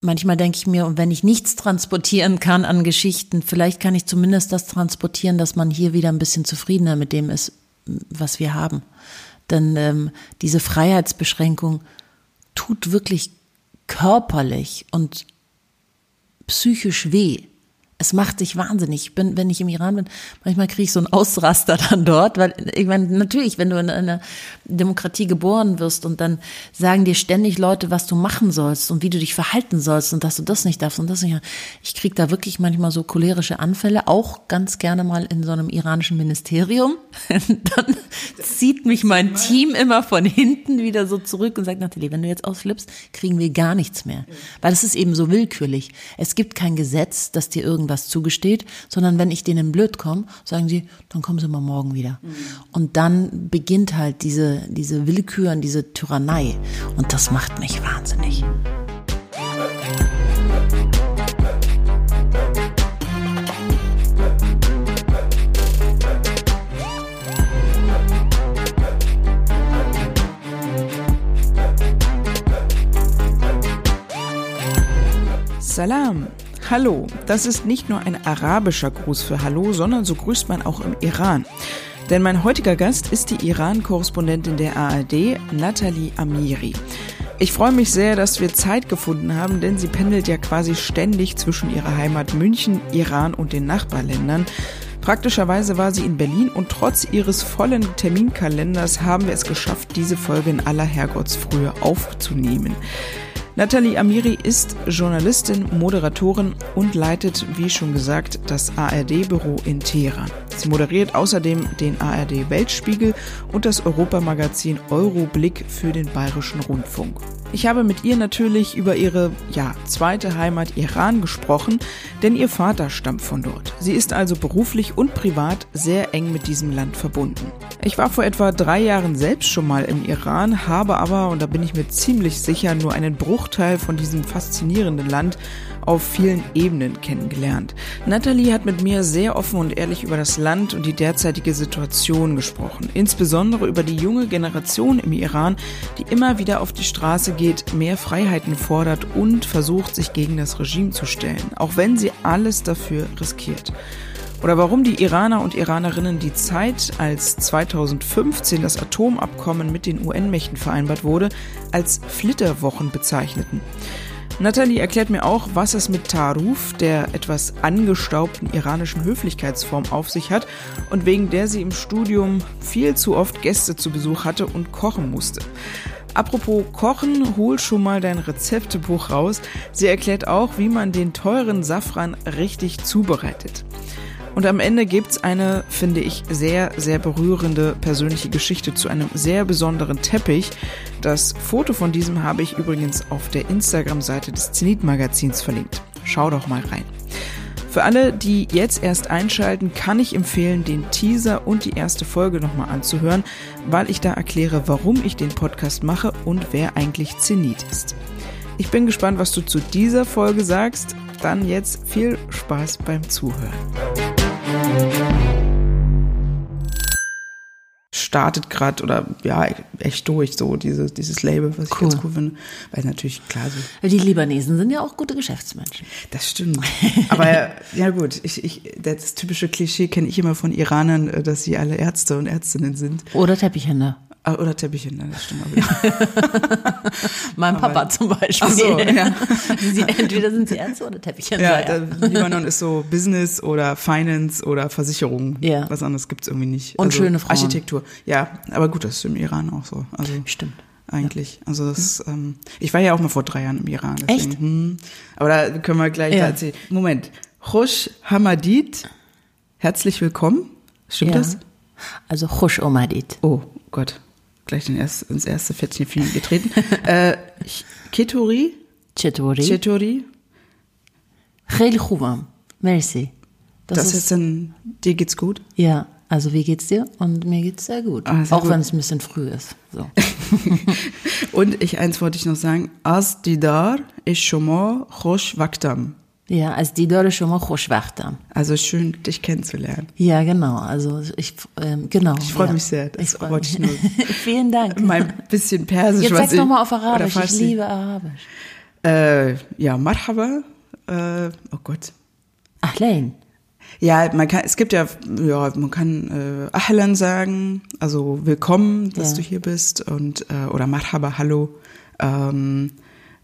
manchmal denke ich mir, und wenn ich nichts transportieren kann an Geschichten, vielleicht kann ich zumindest das transportieren, dass man hier wieder ein bisschen zufriedener mit dem ist, was wir haben. Denn ähm, diese Freiheitsbeschränkung tut wirklich körperlich und psychisch weh es macht sich wahnsinnig. Ich bin, wenn ich im Iran bin, manchmal kriege ich so einen Ausraster dann dort, weil ich meine, natürlich, wenn du in einer Demokratie geboren wirst und dann sagen dir ständig Leute, was du machen sollst und wie du dich verhalten sollst und dass du das nicht darfst und das nicht. Ich kriege da wirklich manchmal so cholerische Anfälle, auch ganz gerne mal in so einem iranischen Ministerium. dann zieht mich mein Team immer von hinten wieder so zurück und sagt, Nathalie, wenn du jetzt ausflippst, kriegen wir gar nichts mehr. Weil es ist eben so willkürlich. Es gibt kein Gesetz, das dir irgendwie was zugesteht, sondern wenn ich denen blöd komme, sagen sie, dann kommen sie mal morgen wieder. Mhm. Und dann beginnt halt diese, diese Willkür und diese Tyrannei. Und das macht mich wahnsinnig. Salam. Hallo, das ist nicht nur ein arabischer Gruß für Hallo, sondern so grüßt man auch im Iran. Denn mein heutiger Gast ist die Iran-Korrespondentin der ARD, Nathalie Amiri. Ich freue mich sehr, dass wir Zeit gefunden haben, denn sie pendelt ja quasi ständig zwischen ihrer Heimat München, Iran und den Nachbarländern. Praktischerweise war sie in Berlin und trotz ihres vollen Terminkalenders haben wir es geschafft, diese Folge in aller Herrgottsfrühe aufzunehmen. Nathalie Amiri ist Journalistin, Moderatorin und leitet, wie schon gesagt, das ARD-Büro in Teheran. Sie moderiert außerdem den ARD Weltspiegel und das Europamagazin Euroblick für den Bayerischen Rundfunk. Ich habe mit ihr natürlich über ihre, ja, zweite Heimat Iran gesprochen, denn ihr Vater stammt von dort. Sie ist also beruflich und privat sehr eng mit diesem Land verbunden. Ich war vor etwa drei Jahren selbst schon mal im Iran, habe aber, und da bin ich mir ziemlich sicher, nur einen Bruchteil von diesem faszinierenden Land auf vielen Ebenen kennengelernt. Natalie hat mit mir sehr offen und ehrlich über das Land und die derzeitige Situation gesprochen. Insbesondere über die junge Generation im Iran, die immer wieder auf die Straße geht, mehr Freiheiten fordert und versucht, sich gegen das Regime zu stellen, auch wenn sie alles dafür riskiert. Oder warum die Iraner und Iranerinnen die Zeit, als 2015 das Atomabkommen mit den UN-Mächten vereinbart wurde, als Flitterwochen bezeichneten. Nathalie erklärt mir auch, was es mit Taruf, der etwas angestaubten iranischen Höflichkeitsform, auf sich hat und wegen der sie im Studium viel zu oft Gäste zu Besuch hatte und kochen musste. Apropos Kochen, hol schon mal dein Rezeptebuch raus. Sie erklärt auch, wie man den teuren Safran richtig zubereitet. Und am Ende gibt's eine, finde ich, sehr, sehr berührende persönliche Geschichte zu einem sehr besonderen Teppich. Das Foto von diesem habe ich übrigens auf der Instagram-Seite des Zenit-Magazins verlinkt. Schau doch mal rein. Für alle, die jetzt erst einschalten, kann ich empfehlen, den Teaser und die erste Folge nochmal anzuhören, weil ich da erkläre, warum ich den Podcast mache und wer eigentlich Zenit ist. Ich bin gespannt, was du zu dieser Folge sagst. Dann jetzt viel Spaß beim Zuhören. Startet gerade oder ja, echt durch, so diese, dieses Label, was ich ganz cool finde. Weil natürlich, klar, so. Die Libanesen sind ja auch gute Geschäftsmenschen. Das stimmt. Aber ja gut, ich, ich, das typische Klischee kenne ich immer von Iranern, äh, dass sie alle Ärzte und Ärztinnen sind. Oder Teppichhänder. Ah, oder Teppiche, ne, das stimmt auch wieder. mein Papa Aber, zum Beispiel. Ach so, ja. sie, entweder sind sie Ärzte oder Teppiche. Ja, ja. Libanon ist so Business oder Finance oder Versicherung. Ja. Was anderes gibt's irgendwie nicht. Und also, schöne Frauen. Architektur. Ja, aber gut, das ist im Iran auch so. Also, stimmt. Eigentlich. Also das, mhm. ähm, ich war ja auch mal vor drei Jahren im Iran. Deswegen, Echt? Hm, aber da können wir gleich ja. erzählen. Moment. Khosh Hamadid, herzlich willkommen. Stimmt ja. das? Also Khosh Omadid. Oh Gott gleich den erst, ins erste Fettnäpfchen getreten. äh, Ketori. Chetori. Chetori. Khel Merci. Das, das ist, ist dann, dir geht's gut? Ja, also wie geht's dir? Und mir geht's sehr gut. Ah, sehr auch wenn es ein bisschen früh ist. So. Und ich eins wollte ich noch sagen. As didar ish khosh vaktam. Ja, als die دار شما خوشوقتم. Also schön, dich kennenzulernen. Ja, genau. Also ich, ähm, genau. Ich freue ja. mich sehr. Das ich wollte ich nur. Vielen Dank. Mein bisschen Persisch. Jetzt sag's nochmal auf Arabisch. Ich liebe Arabisch. Äh, ja, Marhaba. Äh, oh Gott. Ahlein. Ja, man kann, es gibt ja, ja, man kann äh, Ahlan sagen, also willkommen, dass Ja. du hier bist und äh, oder Marhaba, hallo. Ähm,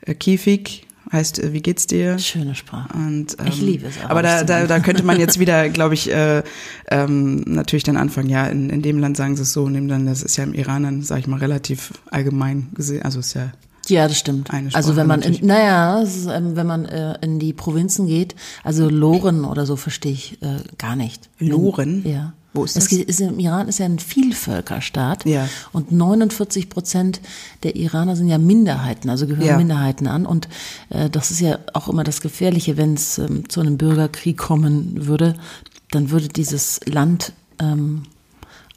äh, Kifik heißt, äh, wie geht's dir? Schöne Sprache. Und, ähm, Ich liebe es, Aber da, da, da könnte man jetzt wieder, glaube ich, äh, ähm, natürlich dann anfangen, ja, in, in dem Land sagen sie es so, in dem Land, das ist ja im Iran dann, sage ich mal, relativ allgemein gesehen, also ist ja, Ja, das stimmt. Eine also Sprache wenn man, in, naja, ist, ähm, wenn man äh, in die Provinzen geht, also Loren oder so verstehe ich äh, gar nicht. Loren? Ja. Wo ist es das? geht- ist Im Iran ist ja ein Vielvölkerstaat Ja. und 49 Prozent der Iraner sind ja Minderheiten, also gehören Ja. Minderheiten an und äh, das ist ja auch immer das Gefährliche, wenn es ähm, zu einem Bürgerkrieg kommen würde, dann würde dieses Land ähm,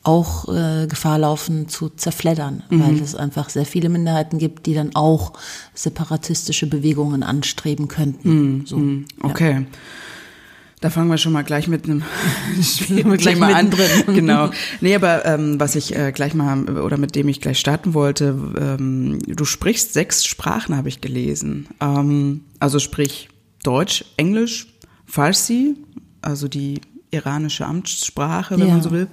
auch äh, Gefahr laufen zu zerfleddern, Mhm. weil es einfach sehr viele Minderheiten gibt, die dann auch separatistische Bewegungen anstreben könnten. so. Mhm. okay. Da fangen wir schon mal gleich mit einem gleich Thema an. Genau. Nee, aber ähm, was ich äh, gleich mal oder mit dem ich gleich starten wollte, ähm, du sprichst sechs Sprachen, habe ich gelesen. Ähm, also sprich Deutsch, Englisch, Farsi, also die iranische Amtssprache, wenn Ja. man so will,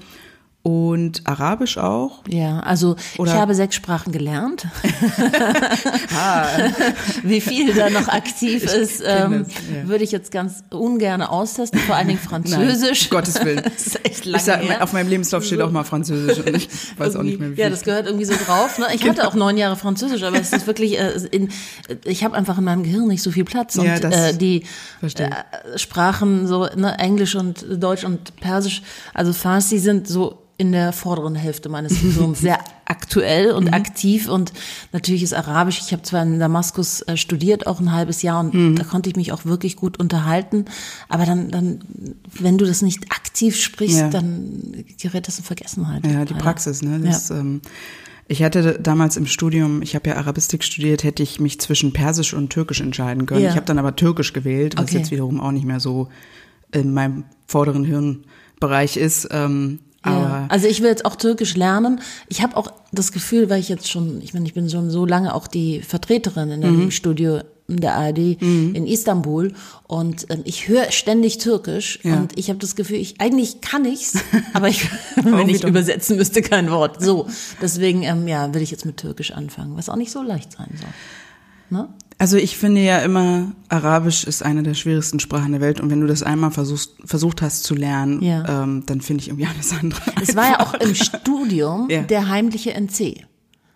und Arabisch auch. Ja, also Oder- ich habe sechs Sprachen gelernt. Wie viel da noch aktiv ist, ähm, ja. würde ich jetzt ganz ungern austesten, vor allen Dingen Französisch. Nein, Gottes Willen. das ist echt lange Ich sag, her. auf meinem Lebenslauf steht auch mal Französisch und ich weiß auch nicht mehr, wie Ja, viel. das gehört irgendwie so drauf. Ne? Ich hatte auch neun Jahre Französisch, aber es ist wirklich, äh, in, ich habe einfach in meinem Gehirn nicht so viel Platz. Und Ja, das äh, die äh, Sprachen, so ne, Englisch und Deutsch und Persisch, also Farsi sind so in der vorderen Hälfte meines Gehirns sehr aktuell und aktiv und natürlich ist Arabisch, ich habe zwar in Damaskus äh, studiert, auch ein halbes Jahr und da konnte ich mich auch wirklich gut unterhalten, aber dann, dann wenn du das nicht aktiv sprichst, Ja. dann gerät das in Vergessenheit. Ja, die. Praxis, ne? Das, ähm, ich hatte damals im Studium, ich habe ja Arabistik studiert, hätte ich mich zwischen Persisch und Türkisch entscheiden können. Ja. Ich habe dann aber Türkisch gewählt, was Okay. jetzt wiederum auch nicht mehr so in meinem vorderen Hirnbereich ist. Ähm, Ja, also ich will jetzt auch Türkisch lernen. Ich habe auch das Gefühl, weil ich jetzt schon, ich meine, ich bin schon so lange auch die Vertreterin in Mhm. dem Studio der ARD in Istanbul und ähm, ich höre ständig Türkisch Ja. und ich habe das Gefühl, ich eigentlich kann ich's, aber ich, wenn ich übersetzen müsste, kein Wort. So, deswegen ähm, ja, will ich jetzt mit Türkisch anfangen, was auch nicht so leicht sein soll. Ne? Also ich finde ja immer, Arabisch ist eine der schwierigsten Sprachen der Welt und wenn du das einmal versuchst, versucht hast zu lernen, Ja. ähm, dann finde ich irgendwie alles andere. Es war ja auch im Studium Ja. der heimliche NC.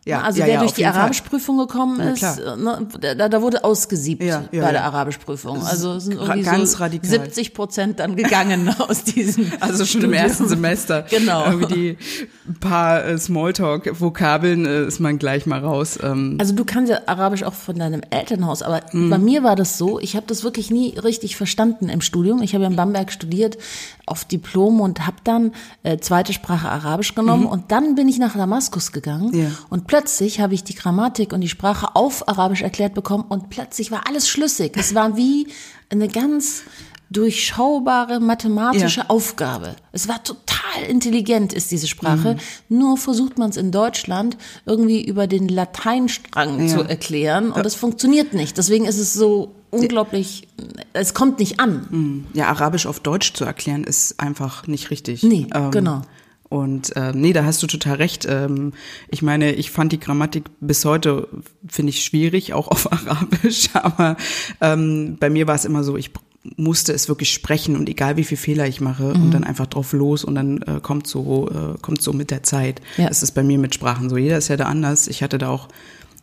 Ja, also ja, wer ja, durch die. Arabischprüfung gekommen ist, ne, da, da wurde ausgesiebt bei der Arabischprüfung. Also es sind irgendwie ganz so radikal. 70 Prozent dann gegangen aus diesem Also schon im Studium. ersten Semester. Genau. Irgendwie die paar äh, Smalltalk-Vokabeln äh, ist man gleich mal raus. Ähm, Also du kannst ja Arabisch auch von deinem Elternhaus, aber Mhm. bei mir war das so, ich habe das wirklich nie richtig verstanden im Studium. Ich habe in Bamberg studiert auf Diplom und habe dann äh, zweite Sprache Arabisch genommen und dann bin ich nach Damaskus gegangen Mhm. Ja. und plötzlich habe ich die Grammatik und die Sprache auf Arabisch erklärt bekommen und plötzlich war alles schlüssig. Es war wie eine ganz durchschaubare mathematische Ja. Aufgabe. Es war total intelligent, ist diese Sprache. Mhm. Nur versucht man es in Deutschland irgendwie über den Lateinstrang Ja. zu erklären und das funktioniert nicht. Deswegen ist es so unglaublich, es kommt nicht an. ja, Arabisch auf Deutsch zu erklären, ist einfach nicht richtig. Nee, genau. Und äh, nee, da hast du total recht. Ähm, ich meine, ich fand die Grammatik bis heute, finde ich, schwierig, auch auf Arabisch. Aber ähm, bei mir war es immer so, ich musste es wirklich sprechen und egal wie viel Fehler ich mache Mhm. und dann einfach drauf los und dann äh, kommt so äh, kommt so mit der Zeit. Ja. Das ist bei mir mit Sprachen so. Jeder ist ja da anders. Ich hatte da auch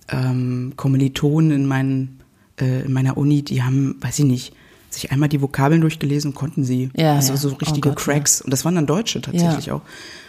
ähm, Kommilitonen in, meinen, äh, in meiner Uni, die haben, weiß ich nicht, sich einmal die Vokabeln durchgelesen und konnten sie. Ja, also ja. so Oh richtige Gott, Cracks. Und das waren dann Deutsche tatsächlich Ja. auch.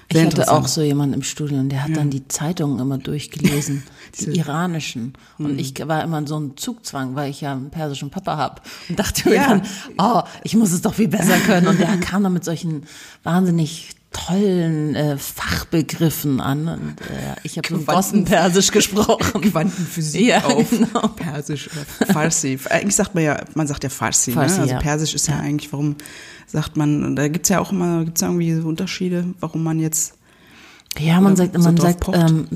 Ich Sehr hatte interessant. auch so jemanden im Studium, der hat dann die Zeitungen immer durchgelesen, die iranischen. Und ich war immer in so einem Zugzwang, weil ich ja einen persischen Papa hab und dachte mir Ja. dann, oh, ich muss es doch viel besser können. Und der kam dann mit solchen wahnsinnig tollen äh, Fachbegriffen an. Und äh, ich habe so Boston-Persisch gesprochen. Quantenphysik Ja, auf genau. Persisch oder Farsi. Eigentlich sagt man ja, man sagt ja Farsi, Farsi, ne? Also ja. Persisch ist ja, eigentlich, warum sagt man, da gibt's ja auch immer, gibt's ja irgendwie so Unterschiede, warum man jetzt Ja, man sagt, so man sagt, pocht? ähm,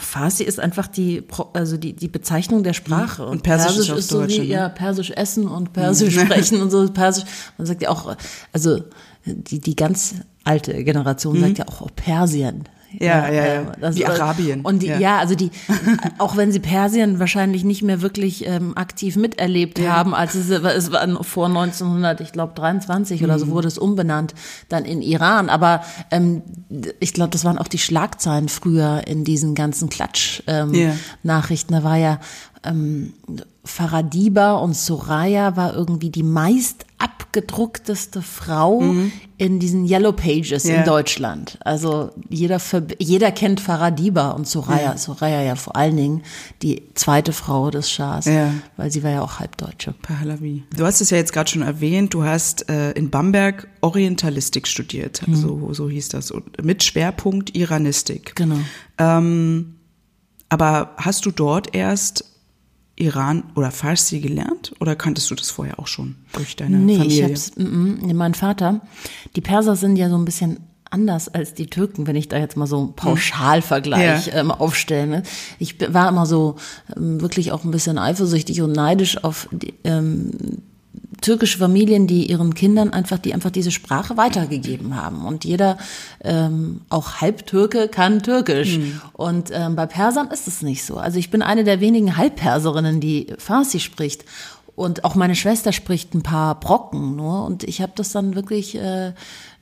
Farsi ist einfach die, also die, die Bezeichnung der Sprache. Und Persisch ist auf ist so Deutsch, wie, ne? ja, Persisch essen und Persisch sprechen und so, Persisch. Man sagt ja auch, also, die, die ganz alte Generation sagt ja auch Persien. Mhm. Ja, ja, ja. das- Wie Arabien. Und die, Ja. ja. also die, auch wenn sie Persien wahrscheinlich nicht mehr wirklich ähm, aktiv miterlebt haben, als es, es war vor 1900, ich glaube 23 oder Mhm. so wurde es umbenannt, dann in Iran. Aber ähm, ich glaube, das waren auch die Schlagzeilen früher in diesen ganzen Klatsch-Nachrichten. Ja. Ähm, Nachrichten. Da war ja ähm, Faradiba und Soraya war irgendwie die meist abgedruckteste Frau in diesen Yellow Pages Mhm. Ja. in Deutschland. Also jeder, jeder kennt Faradiba und Soraya. Soraya ja vor allen Dingen die zweite Frau des Schahs, Ja. weil sie war ja auch Halbdeutsche. Pahlavi. Du hast es ja jetzt gerade schon erwähnt, du hast äh, in Bamberg Orientalistik studiert, so, so hieß das, und mit Schwerpunkt Iranistik. Genau. Ähm, aber hast du dort erst Iran oder Farsi gelernt oder kanntest du das vorher auch schon durch deine Nee, Familie? ich hab's, mm, mein Vater, die Perser sind ja so ein bisschen anders als die Türken, wenn ich da jetzt mal so einen Pauschalvergleich Ja. ähm, aufstellen. will. Ich war immer so ähm, wirklich auch ein bisschen eifersüchtig und neidisch auf die, ähm, türkische Familien, die ihren Kindern einfach, die einfach diese Sprache weitergegeben haben. Und jeder, ähm, auch Halbtürke, kann Türkisch. Und ähm, bei Persern ist es nicht so. Also ich bin eine der wenigen Halbperserinnen, die Farsi spricht. Und auch meine Schwester spricht ein paar Brocken nur. Und ich habe das dann wirklich äh,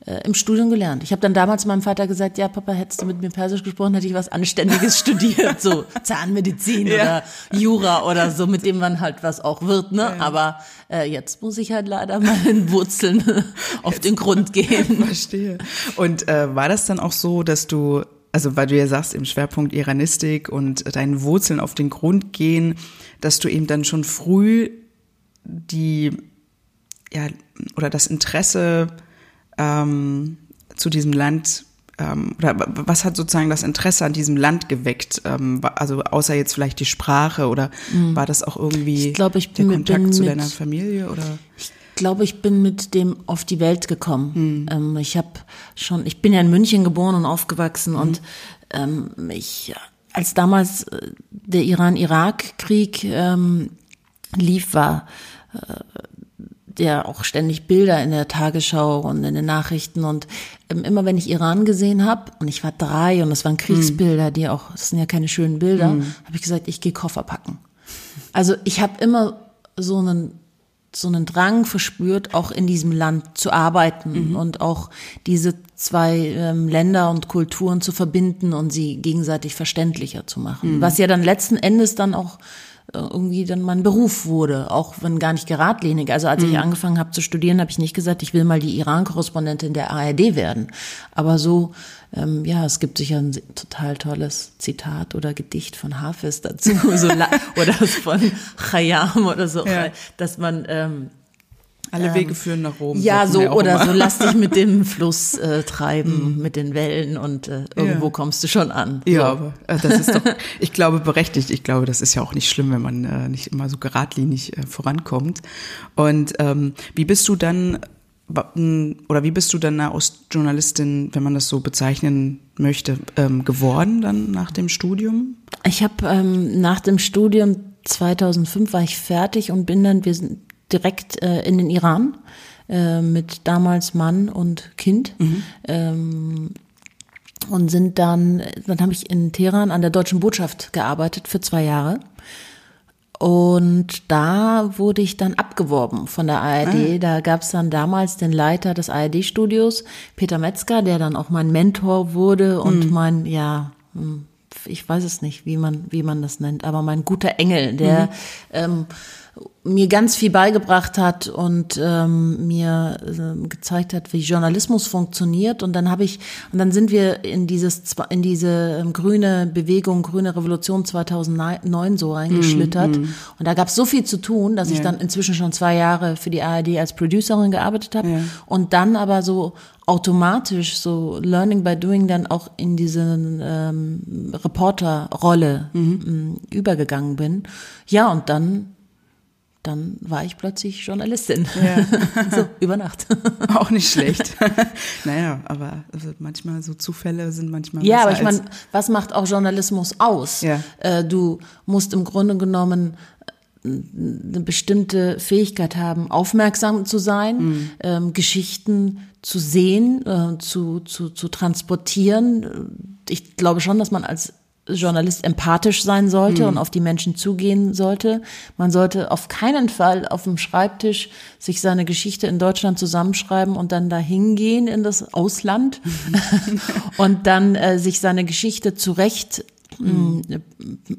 äh, im Studium gelernt. Ich habe dann damals meinem Vater gesagt, ja, Papa, hättest du mit mir Persisch gesprochen, hätte ich was Anständiges studiert. So Zahnmedizin oder Jura oder so, mit dem man halt was auch wird. Ne? Aber äh, jetzt muss ich halt leider meinen Wurzeln auf den Grund gehen. Verstehe. Und äh, war das dann auch so, dass du, also weil du ja sagst, im Schwerpunkt Iranistik und deinen Wurzeln auf den Grund gehen, dass du eben dann schon früh die, ja, oder das Interesse ähm, zu diesem Land ähm, oder was hat sozusagen das Interesse an diesem Land geweckt? Ähm, also außer jetzt vielleicht die Sprache oder war das auch irgendwie Mhm. Ich glaube, ich der Kontakt zu mit- deiner Familie oder? Ich glaube, ich bin mit dem auf die Welt gekommen. Hm. Ähm, ich habe schon, ich bin ja in München geboren und aufgewachsen Hm. und ähm, ich, als damals äh, der Iran-Irak-Krieg ähm, lief, war der auch ständig Bilder in der Tagesschau und in den Nachrichten und ähm, immer wenn ich Iran gesehen habe und ich war drei und es waren Kriegsbilder, die auch, das sind ja keine schönen Bilder, habe ich gesagt, ich gehe Koffer packen. Also ich habe immer so einen so einen Drang verspürt, auch in diesem Land zu arbeiten und auch diese zwei ähm, Länder und Kulturen zu verbinden und sie gegenseitig verständlicher zu machen. Was ja dann letzten Endes dann auch irgendwie dann mein Beruf wurde, auch wenn gar nicht geradlinig. Also als ich angefangen habe zu studieren, habe ich nicht gesagt, ich will mal die Iran-Korrespondentin der ARD werden. Aber so, ähm, ja, es gibt sicher ein total tolles Zitat oder Gedicht von Hafiz dazu, so oder von Khayyam oder so, Ja. dass man ähm, Alle Wege führen nach Rom. ja, so oder immer. Mhm. so lass dich mit dem Fluss äh, treiben, mit den Wellen und äh, irgendwo Ja. kommst du schon an. Ja, so. aber äh, das ist doch, ich glaube, berechtigt. Ich glaube, das ist ja auch nicht schlimm, wenn man äh, nicht immer so geradlinig äh, vorankommt. Und ähm, wie bist du dann, oder wie bist du dann eine Ostjournalistin, wenn man das so bezeichnen möchte, ähm, geworden dann nach dem Studium? Ich habe ähm, nach dem Studium 2005 war ich fertig und bin dann wir sind direkt äh, in den Iran äh, mit damals Mann und Kind. Ähm, und sind dann dann habe ich in Teheran an der deutschen Botschaft gearbeitet für zwei Jahre. Und da wurde ich dann abgeworben von der ARD. Da gab es dann damals den Leiter des ARD-Studios, Peter Metzger, der dann auch mein Mentor wurde und mein, ja, hm, ich weiß es nicht, wie man, wie man das nennt, aber mein guter Engel, der ähm, mir ganz viel beigebracht hat und ähm, mir ähm, gezeigt hat, wie Journalismus funktioniert. Und dann habe ich, und dann sind wir in dieses, in diese ähm, grüne Bewegung, grüne Revolution 2009 so reingeschlittert. Und da gab es so viel zu tun, dass ich Ja. dann inzwischen schon zwei Jahre für die ARD als Producerin gearbeitet habe. Ja. Und dann aber so automatisch so Learning by Doing dann auch in diese ähm, Reporterrolle ähm, übergegangen bin. Ja, und dann dann war ich plötzlich Journalistin. Ja. so, über Nacht. Auch nicht schlecht. naja, aber also manchmal so Zufälle sind manchmal. Ja, aber ich meine, was macht auch Journalismus aus? Ja. Äh, du musst im Grunde genommen äh, eine bestimmte Fähigkeit haben, aufmerksam zu sein, mhm. ähm, Geschichten zu sehen, äh, zu, zu, zu transportieren. Ich glaube schon, dass man als Journalist empathisch sein sollte mhm. und auf die Menschen zugehen sollte. Man sollte auf keinen Fall auf dem Schreibtisch sich seine Geschichte in Deutschland zusammenschreiben und dann dahin gehen in das Ausland und dann äh, sich seine Geschichte zurecht mhm.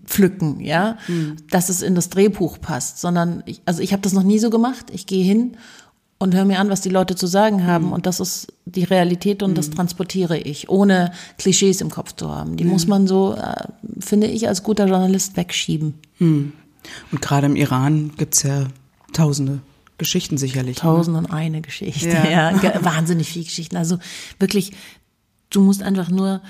pflücken, ja, mhm. dass es in das Drehbuch passt, sondern ich, also ich habe das noch nie so gemacht. Ich gehe hin und höre mir an, was die Leute zu sagen haben. Mhm. Und das ist die Realität und mhm. das transportiere ich, ohne Klischees im Kopf zu haben. Die mhm. muss man so, äh, finde ich, als guter Journalist wegschieben. Mhm. Und gerade im Iran gibt's ja tausende Geschichten sicherlich. Ne? Tausend und eine Geschichte, ja. ja. Wahnsinnig viele Geschichten. Also wirklich, du musst einfach nur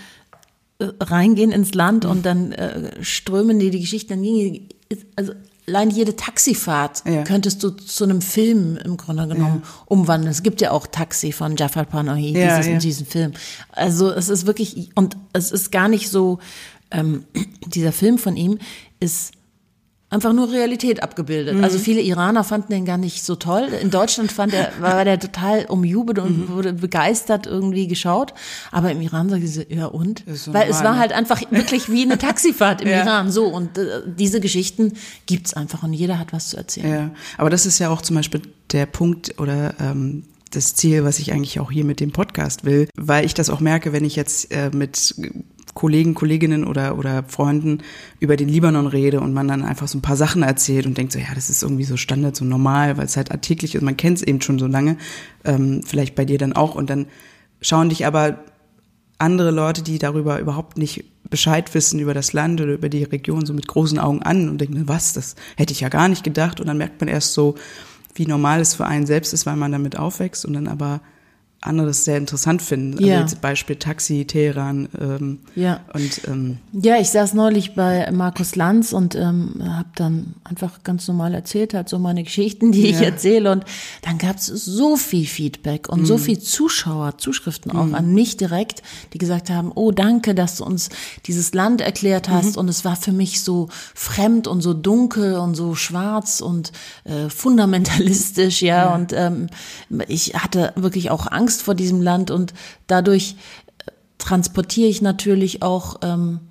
äh, reingehen ins Land und dann äh, strömen dir die Geschichten. Dann ging, also allein jede Taxifahrt ja. könntest du zu einem Film im Grunde genommen ja. umwandeln. Es gibt ja auch Taxi von Jafar Panahi, ja, dieses, diesen Film. Also es ist wirklich, und es ist gar nicht so, ähm, dieser Film von ihm ist einfach nur Realität abgebildet. Mhm. Also viele Iraner fanden den gar nicht so toll. In Deutschland fand er, war der total umjubelt und mhm. wurde begeistert irgendwie geschaut. Aber im Iran sagte sie, ja und? So Weil es war ne? halt einfach wirklich wie eine Taxifahrt im ja. Iran. So. Und äh, diese Geschichten gibt's einfach und jeder hat was zu erzählen. Ja. Aber das ist ja auch zum Beispiel der Punkt oder ähm, das Ziel, was ich eigentlich auch hier mit dem Podcast will, weil ich das auch merke, wenn ich jetzt äh, mit Kollegen, Kolleginnen oder, oder Freunden über den Libanon rede und man dann einfach so ein paar Sachen erzählt und denkt so, ja, das ist irgendwie so Standard, so normal, weil es halt alltäglich ist, man kennt es eben schon so lange, ähm, vielleicht bei dir dann auch. Und dann schauen dich aber andere Leute, die darüber überhaupt nicht Bescheid wissen über das Land oder über die Region, so mit großen Augen an und denken, was, das hätte ich ja gar nicht gedacht. Und dann merkt man erst so, wie normal es für einen selbst ist, weil man damit aufwächst und dann aber andere das sehr interessant finden. Also ja. jetzt Beispiel Taxi, Teheran. Ähm, ja. Und, ähm, ja, ich saß neulich bei Markus Lanz und ähm, habe dann einfach ganz normal erzählt, halt so meine Geschichten, die ja. ich erzähle. Und dann gab es so viel Feedback und mhm. so viel Zuschauer, Zuschriften auch mhm. an mich direkt, die gesagt haben, oh danke, dass du uns dieses Land erklärt hast. Mhm. Und es war für mich so fremd und so dunkel und so schwarz und äh, fundamentalistisch, ja. ja. Und ähm, ich hatte wirklich auch Angst Angst vor diesem Land und dadurch äh, transportiere ich natürlich auch ähm,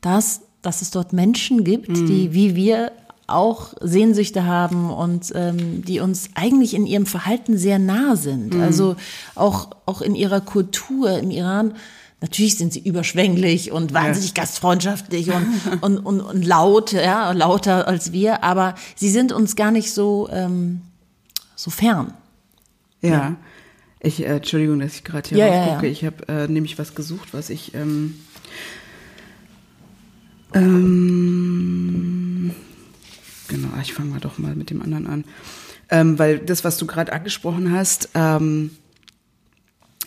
das, dass es dort Menschen gibt, mhm. die wie wir auch Sehnsüchte haben und ähm, die uns eigentlich in ihrem Verhalten sehr nah sind. Mhm. Also auch, auch in ihrer Kultur im Iran. Natürlich sind sie überschwänglich und wahnsinnig ja. gastfreundschaftlich und, und, und, und laut, ja, lauter als wir, aber sie sind uns gar nicht so, ähm, so fern. Ja. ja. Ich, äh, Entschuldigung, dass ich gerade hier ja, raufgucke. Ja, ja. Ich habe äh, nämlich was gesucht, was ich ähm, ähm, genau, ich fange mal doch mal mit dem anderen an. Ähm, weil das, was du gerade angesprochen hast, ähm,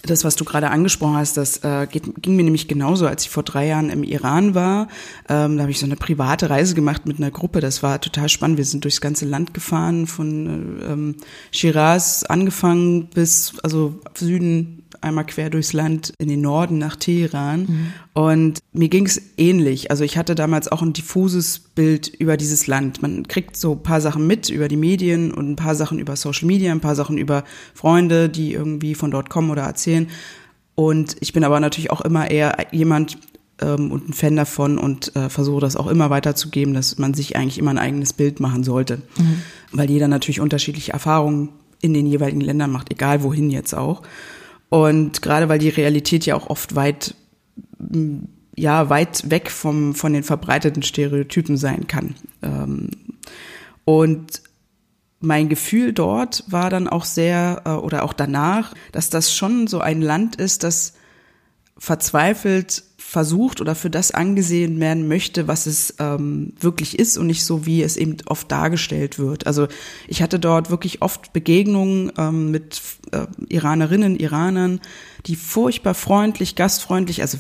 das, was du gerade angesprochen hast, das äh, geht, ging mir nämlich genauso, als ich vor drei Jahren im Iran war. Ähm, da habe ich so eine private Reise gemacht mit einer Gruppe. Das war total spannend. Wir sind durchs ganze Land gefahren, von äh, ähm, Shiraz angefangen bis also Süden einmal quer durchs Land in den Norden nach Teheran. Mhm. Und mir ging es ähnlich. Also ich hatte damals auch ein diffuses Bild über dieses Land. Man kriegt so ein paar Sachen mit über die Medien und ein paar Sachen über Social Media, ein paar Sachen über Freunde, die irgendwie von dort kommen oder erzählen. Und ich bin aber natürlich auch immer eher jemand ähm, und ein Fan davon und äh, versuche das auch immer weiterzugeben, dass man sich eigentlich immer ein eigenes Bild machen sollte. Mhm. Weil jeder natürlich unterschiedliche Erfahrungen in den jeweiligen Ländern macht, egal wohin jetzt auch. Und gerade weil die Realität ja auch oft weit, ja, weit weg vom, von den verbreiteten Stereotypen sein kann. Ähm, und mein Gefühl dort war dann auch sehr, äh, oder auch danach, dass das schon so ein Land ist, das verzweifelt versucht oder für das angesehen werden möchte, was es ähm, wirklich ist und nicht so, wie es eben oft dargestellt wird. Also ich hatte dort wirklich oft Begegnungen ähm, mit äh, Iranerinnen, Iranern, die furchtbar freundlich, gastfreundlich, also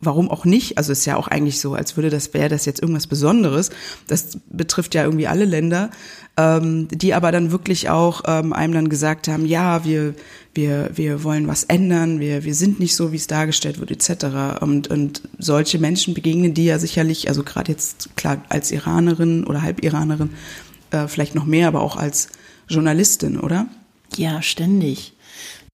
warum auch nicht? Also ist ja auch eigentlich so, als würde das wäre das jetzt irgendwas Besonderes. Das betrifft ja irgendwie alle Länder. Ähm, die aber dann wirklich auch ähm, einem dann gesagt haben, ja, wir, wir, wir wollen was ändern, wir, wir sind nicht so, wie es dargestellt wird, etc. Und, und solche Menschen begegnen die ja sicherlich, also gerade jetzt klar als Iranerin oder Halbiranerin, äh, vielleicht noch mehr, aber auch als Journalistin, oder? Ja, ständig.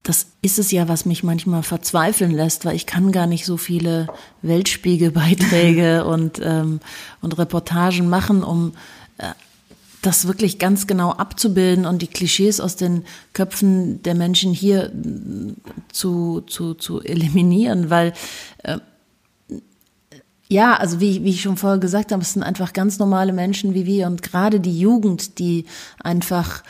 Das ist es ja, was mich manchmal verzweifeln lässt, weil ich kann gar nicht so viele Weltspiegelbeiträge und, ähm, und Reportagen machen, um äh, das wirklich ganz genau abzubilden und die Klischees aus den Köpfen der Menschen hier äh, zu, zu, zu eliminieren, weil äh, ja, also wie, wie ich schon vorher gesagt habe, es sind einfach ganz normale Menschen wie wir und gerade die Jugend, die einfach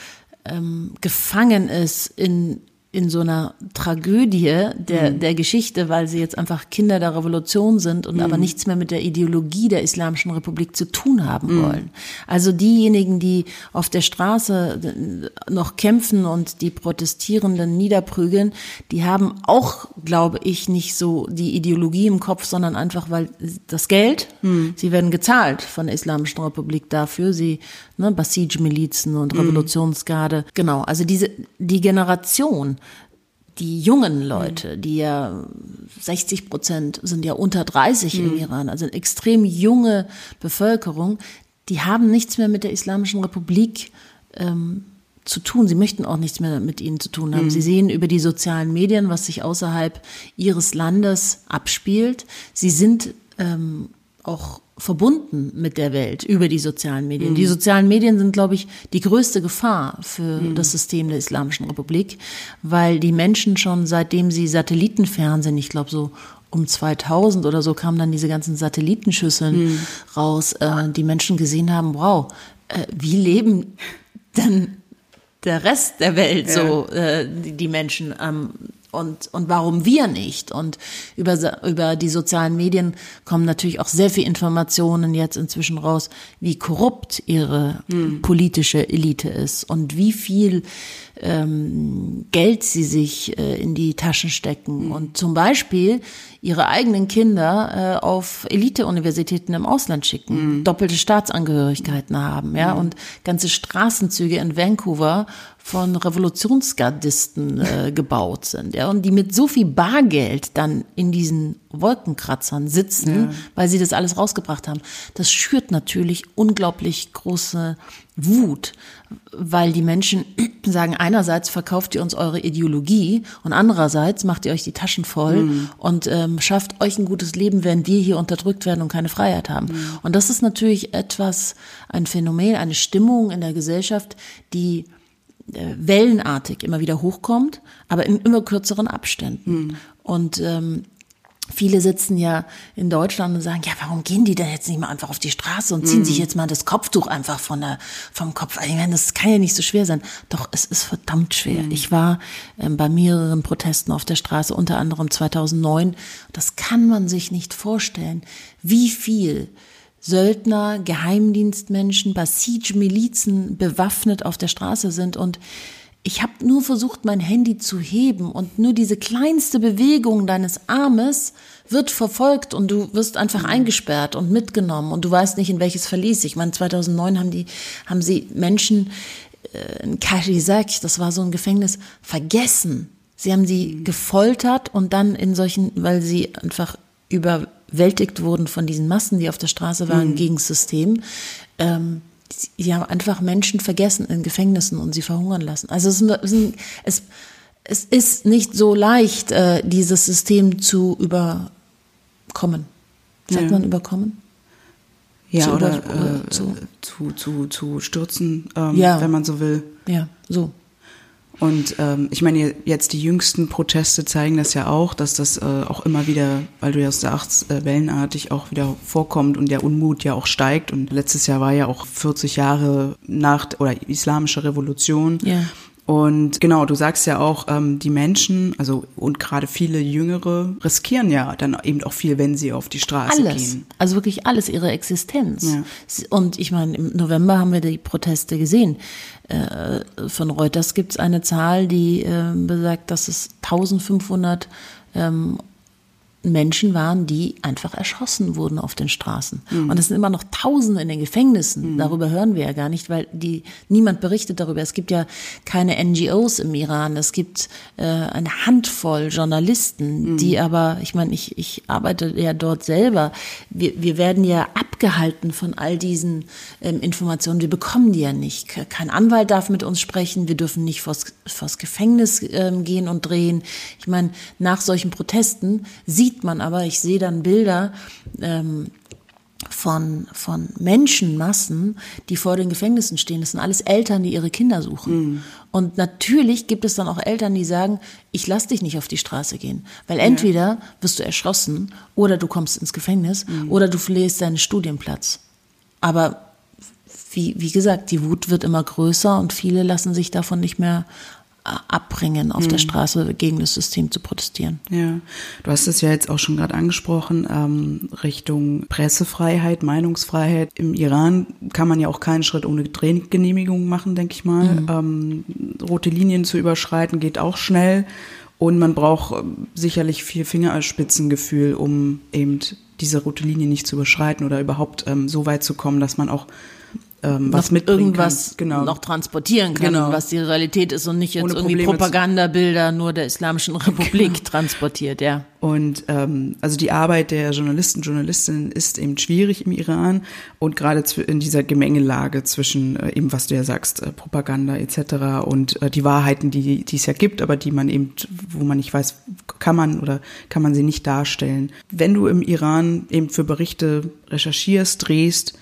ähm, gefangen ist in in so einer Tragödie der, mhm. der Geschichte, weil sie jetzt einfach Kinder der Revolution sind und mhm. aber nichts mehr mit der Ideologie der Islamischen Republik zu tun haben mhm. wollen. Also diejenigen, die auf der Straße noch kämpfen und die Protestierenden niederprügeln, die haben auch, glaube ich, nicht so die Ideologie im Kopf, sondern einfach, weil das Geld, mhm. sie werden gezahlt von der Islamischen Republik dafür, sie, ne, Basij-Milizen und mhm. Revolutionsgarde, genau, also diese, die Generation, die jungen Leute, die ja 60 Prozent sind ja unter 30 mhm. im Iran, also eine extrem junge Bevölkerung, die haben nichts mehr mit der Islamischen Republik ähm, zu tun. Sie möchten auch nichts mehr mit ihnen zu tun haben. Mhm. Sie sehen über die sozialen Medien, was sich außerhalb ihres Landes abspielt. Sie sind ähm, auch verbunden mit der Welt über die sozialen Medien. Mhm. Die sozialen Medien sind, glaube ich, die größte Gefahr für mhm. das System der Islamischen Republik, weil die Menschen schon seitdem sie Satellitenfernsehen, ich glaube so um 2000 oder so kamen dann diese ganzen Satellitenschüsseln mhm. raus, äh, die Menschen gesehen haben, wow, äh, wie leben denn der Rest der Welt ja. so, äh, die, die Menschen am und, und warum wir nicht. Und über, über die sozialen Medien kommen natürlich auch sehr viel Informationen jetzt inzwischen raus, wie korrupt ihre hm. politische Elite ist und wie viel ähm, Geld sie sich äh, in die Taschen stecken mhm. und zum Beispiel ihre eigenen Kinder äh, auf Elite-Universitäten im Ausland schicken, mhm. doppelte Staatsangehörigkeiten haben, ja, mhm. und ganze Straßenzüge in Vancouver von Revolutionsgardisten äh, gebaut sind, ja, und die mit so viel Bargeld dann in diesen Wolkenkratzern sitzen, ja. weil sie das alles rausgebracht haben. Das schürt natürlich unglaublich große Wut, weil die Menschen sagen, einerseits verkauft ihr uns eure Ideologie und andererseits macht ihr euch die Taschen voll mhm. und ähm, schafft euch ein gutes Leben, während wir hier unterdrückt werden und keine Freiheit haben. Mhm. Und das ist natürlich etwas, ein Phänomen, eine Stimmung in der Gesellschaft, die äh, wellenartig immer wieder hochkommt, aber in immer kürzeren Abständen. Mhm. Und ähm, Viele sitzen ja in Deutschland und sagen, ja, warum gehen die denn jetzt nicht mal einfach auf die Straße und ziehen mm. sich jetzt mal das Kopftuch einfach von der, vom Kopf? Ich meine, das kann ja nicht so schwer sein. Doch, es ist verdammt schwer. Mm. Ich war ähm, bei mehreren Protesten auf der Straße, unter anderem 2009. Das kann man sich nicht vorstellen, wie viel Söldner, Geheimdienstmenschen, Basij-Milizen bewaffnet auf der Straße sind und ich habe nur versucht, mein Handy zu heben und nur diese kleinste Bewegung deines Armes wird verfolgt und du wirst einfach mhm. eingesperrt und mitgenommen und du weißt nicht, in welches Verlies. Ich meine, 2009 haben die, haben sie Menschen äh, in Kashizak, das war so ein Gefängnis, vergessen. Sie haben sie mhm. gefoltert und dann in solchen, weil sie einfach überwältigt wurden von diesen Massen, die auf der Straße waren, mhm. gegen das System, ähm, sie haben einfach Menschen vergessen in Gefängnissen und sie verhungern lassen. Also es, es, es ist nicht so leicht, äh, dieses System zu überkommen. Sagt ja. man überkommen? Ja, zu oder, über, äh, zu, zu, zu, zu stürzen, ähm, ja. wenn man so will. Ja, so. Und ähm, ich meine, jetzt die jüngsten Proteste zeigen das ja auch, dass das äh, auch immer wieder, weil du ja sagst, äh, wellenartig auch wieder vorkommt und der Unmut ja auch steigt. Und letztes Jahr war ja auch 40 Jahre nach oder islamische Revolution. Ja. Und genau, du sagst ja auch, ähm, die Menschen, also und gerade viele Jüngere riskieren ja dann eben auch viel, wenn sie auf die Straße alles. gehen. Also wirklich alles, ihre Existenz. Ja. Und ich meine, im November haben wir die Proteste gesehen. Äh, von Reuters gibt es eine Zahl, die äh, besagt, dass es 1500 ähm, Menschen waren, die einfach erschossen wurden auf den Straßen. Mhm. Und es sind immer noch Tausende in den Gefängnissen. Mhm. Darüber hören wir ja gar nicht, weil die niemand berichtet darüber. Es gibt ja keine NGOs im Iran. Es gibt äh, eine Handvoll Journalisten, mhm. die aber, ich meine, ich, ich arbeite ja dort selber. Wir, wir werden ja abgehalten von all diesen ähm, Informationen. Wir bekommen die ja nicht. Kein Anwalt darf mit uns sprechen. Wir dürfen nicht vors, vors Gefängnis ähm, gehen und drehen. Ich meine, nach solchen Protesten sieht sieht man aber, ich sehe dann Bilder ähm, von, von Menschenmassen, die vor den Gefängnissen stehen. Das sind alles Eltern, die ihre Kinder suchen. Mhm. Und natürlich gibt es dann auch Eltern, die sagen, ich lass dich nicht auf die Straße gehen. Weil entweder ja. wirst du erschossen oder du kommst ins Gefängnis mhm. oder du verlierst deinen Studienplatz. Aber wie, wie gesagt, die Wut wird immer größer und viele lassen sich davon nicht mehr abbringen, auf mhm. der Straße gegen das System zu protestieren. Ja, du hast es ja jetzt auch schon gerade angesprochen, ähm, Richtung Pressefreiheit, Meinungsfreiheit. Im Iran kann man ja auch keinen Schritt ohne Genehmigung machen, denke ich mal. Mhm. Ähm, rote Linien zu überschreiten geht auch schnell und man braucht äh, sicherlich viel Fingerspitzengefühl, um eben diese rote Linie nicht zu überschreiten oder überhaupt ähm, so weit zu kommen, dass man auch ähm, was mit irgendwas genau. noch transportieren kann, genau. was die Realität ist und nicht jetzt Ohne irgendwie Probleme Propagandabilder nur der Islamischen Republik genau. transportiert, ja. Und ähm, also die Arbeit der Journalisten, Journalistinnen ist eben schwierig im Iran und gerade in dieser Gemengelage zwischen äh, eben, was du ja sagst, äh, Propaganda etc. und äh, die Wahrheiten, die, die es ja gibt, aber die man eben, wo man nicht weiß, kann man oder kann man sie nicht darstellen. Wenn du im Iran eben für Berichte recherchierst, drehst,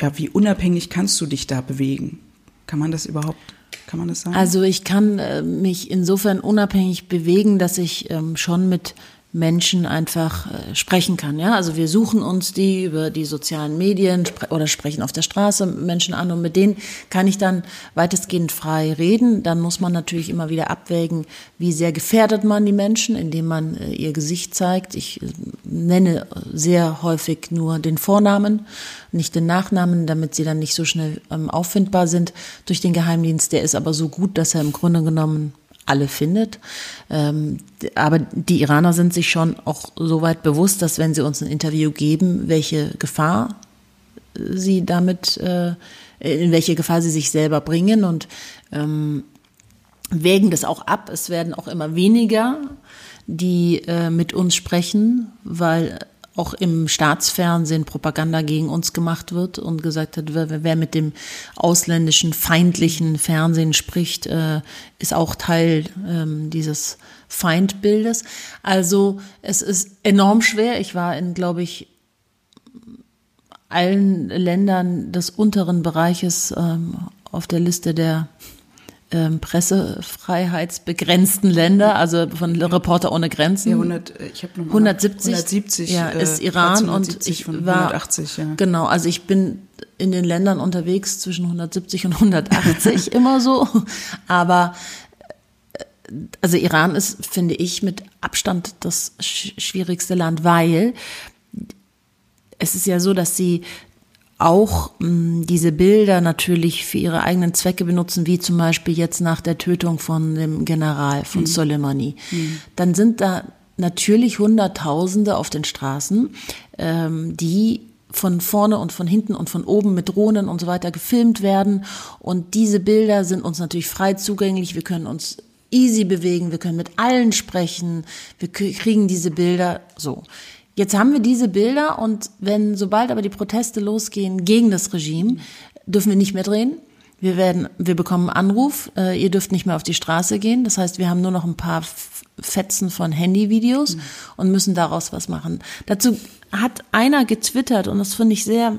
ja, wie unabhängig kannst du dich da bewegen? Kann man das überhaupt, kann man das sagen? Also ich kann äh, mich insofern unabhängig bewegen, dass ich ähm, schon mit Menschen einfach äh, sprechen kann. Ja, also wir suchen uns die über die sozialen Medien oder sprechen auf der Straße Menschen an und mit denen kann ich dann weitestgehend frei reden. Dann muss man natürlich immer wieder abwägen, wie sehr gefährdet man die Menschen, indem man äh, ihr Gesicht zeigt. Ich äh, nenne sehr häufig nur den Vornamen, nicht den Nachnamen, damit sie dann nicht so schnell ähm, auffindbar sind durch den Geheimdienst. Der ist aber so gut, dass er im Grunde genommen alle findet. Ähm, aber die Iraner sind sich schon auch so weit bewusst, dass wenn sie uns ein Interview geben, welche Gefahr sie damit, äh, in welche Gefahr sie sich selber bringen und ähm, wägen das auch ab. Es werden auch immer weniger, die äh, mit uns sprechen, weil auch im Staatsfernsehen Propaganda gegen uns gemacht wird und gesagt hat, wer, wer mit dem ausländischen feindlichen Fernsehen spricht, äh, ist auch Teil ähm, dieses Feindbildes. Also es ist enorm schwer. Ich war in, glaube ich, allen Ländern des unteren Bereiches ähm, auf der Liste der ähm, pressefreiheitsbegrenzten Länder, also von Reporter ohne Grenzen. Ja, 100, äh, ich 170, 170 ja, äh, ist Iran und ich war 180, ja. genau, also ich bin in den Ländern unterwegs zwischen 170 und 180 immer so, aber äh, also Iran ist, finde ich, mit Abstand das schwierigste Land, weil es ist ja so, dass sie auch mh, hm, diese Bilder natürlich für ihre eigenen Zwecke benutzen, wie zum Beispiel jetzt nach der Tötung von dem General von mhm. Soleimani. Mhm. Dann sind da natürlich Hunderttausende auf den Straßen, ähm, die von vorne und von hinten und von oben mit Drohnen und so weiter gefilmt werden. Und diese Bilder sind uns natürlich frei zugänglich. Wir können uns easy bewegen, wir können mit allen sprechen, wir kriegen diese Bilder so. Jetzt haben wir diese Bilder und wenn, sobald aber die Proteste losgehen gegen das Regime, dürfen wir nicht mehr drehen. Wir werden, wir bekommen einen Anruf, äh, ihr dürft nicht mehr auf die Straße gehen. Das heißt, wir haben nur noch ein paar Fetzen von Handyvideos mhm. und müssen daraus was machen. Dazu hat einer getwittert und das finde ich sehr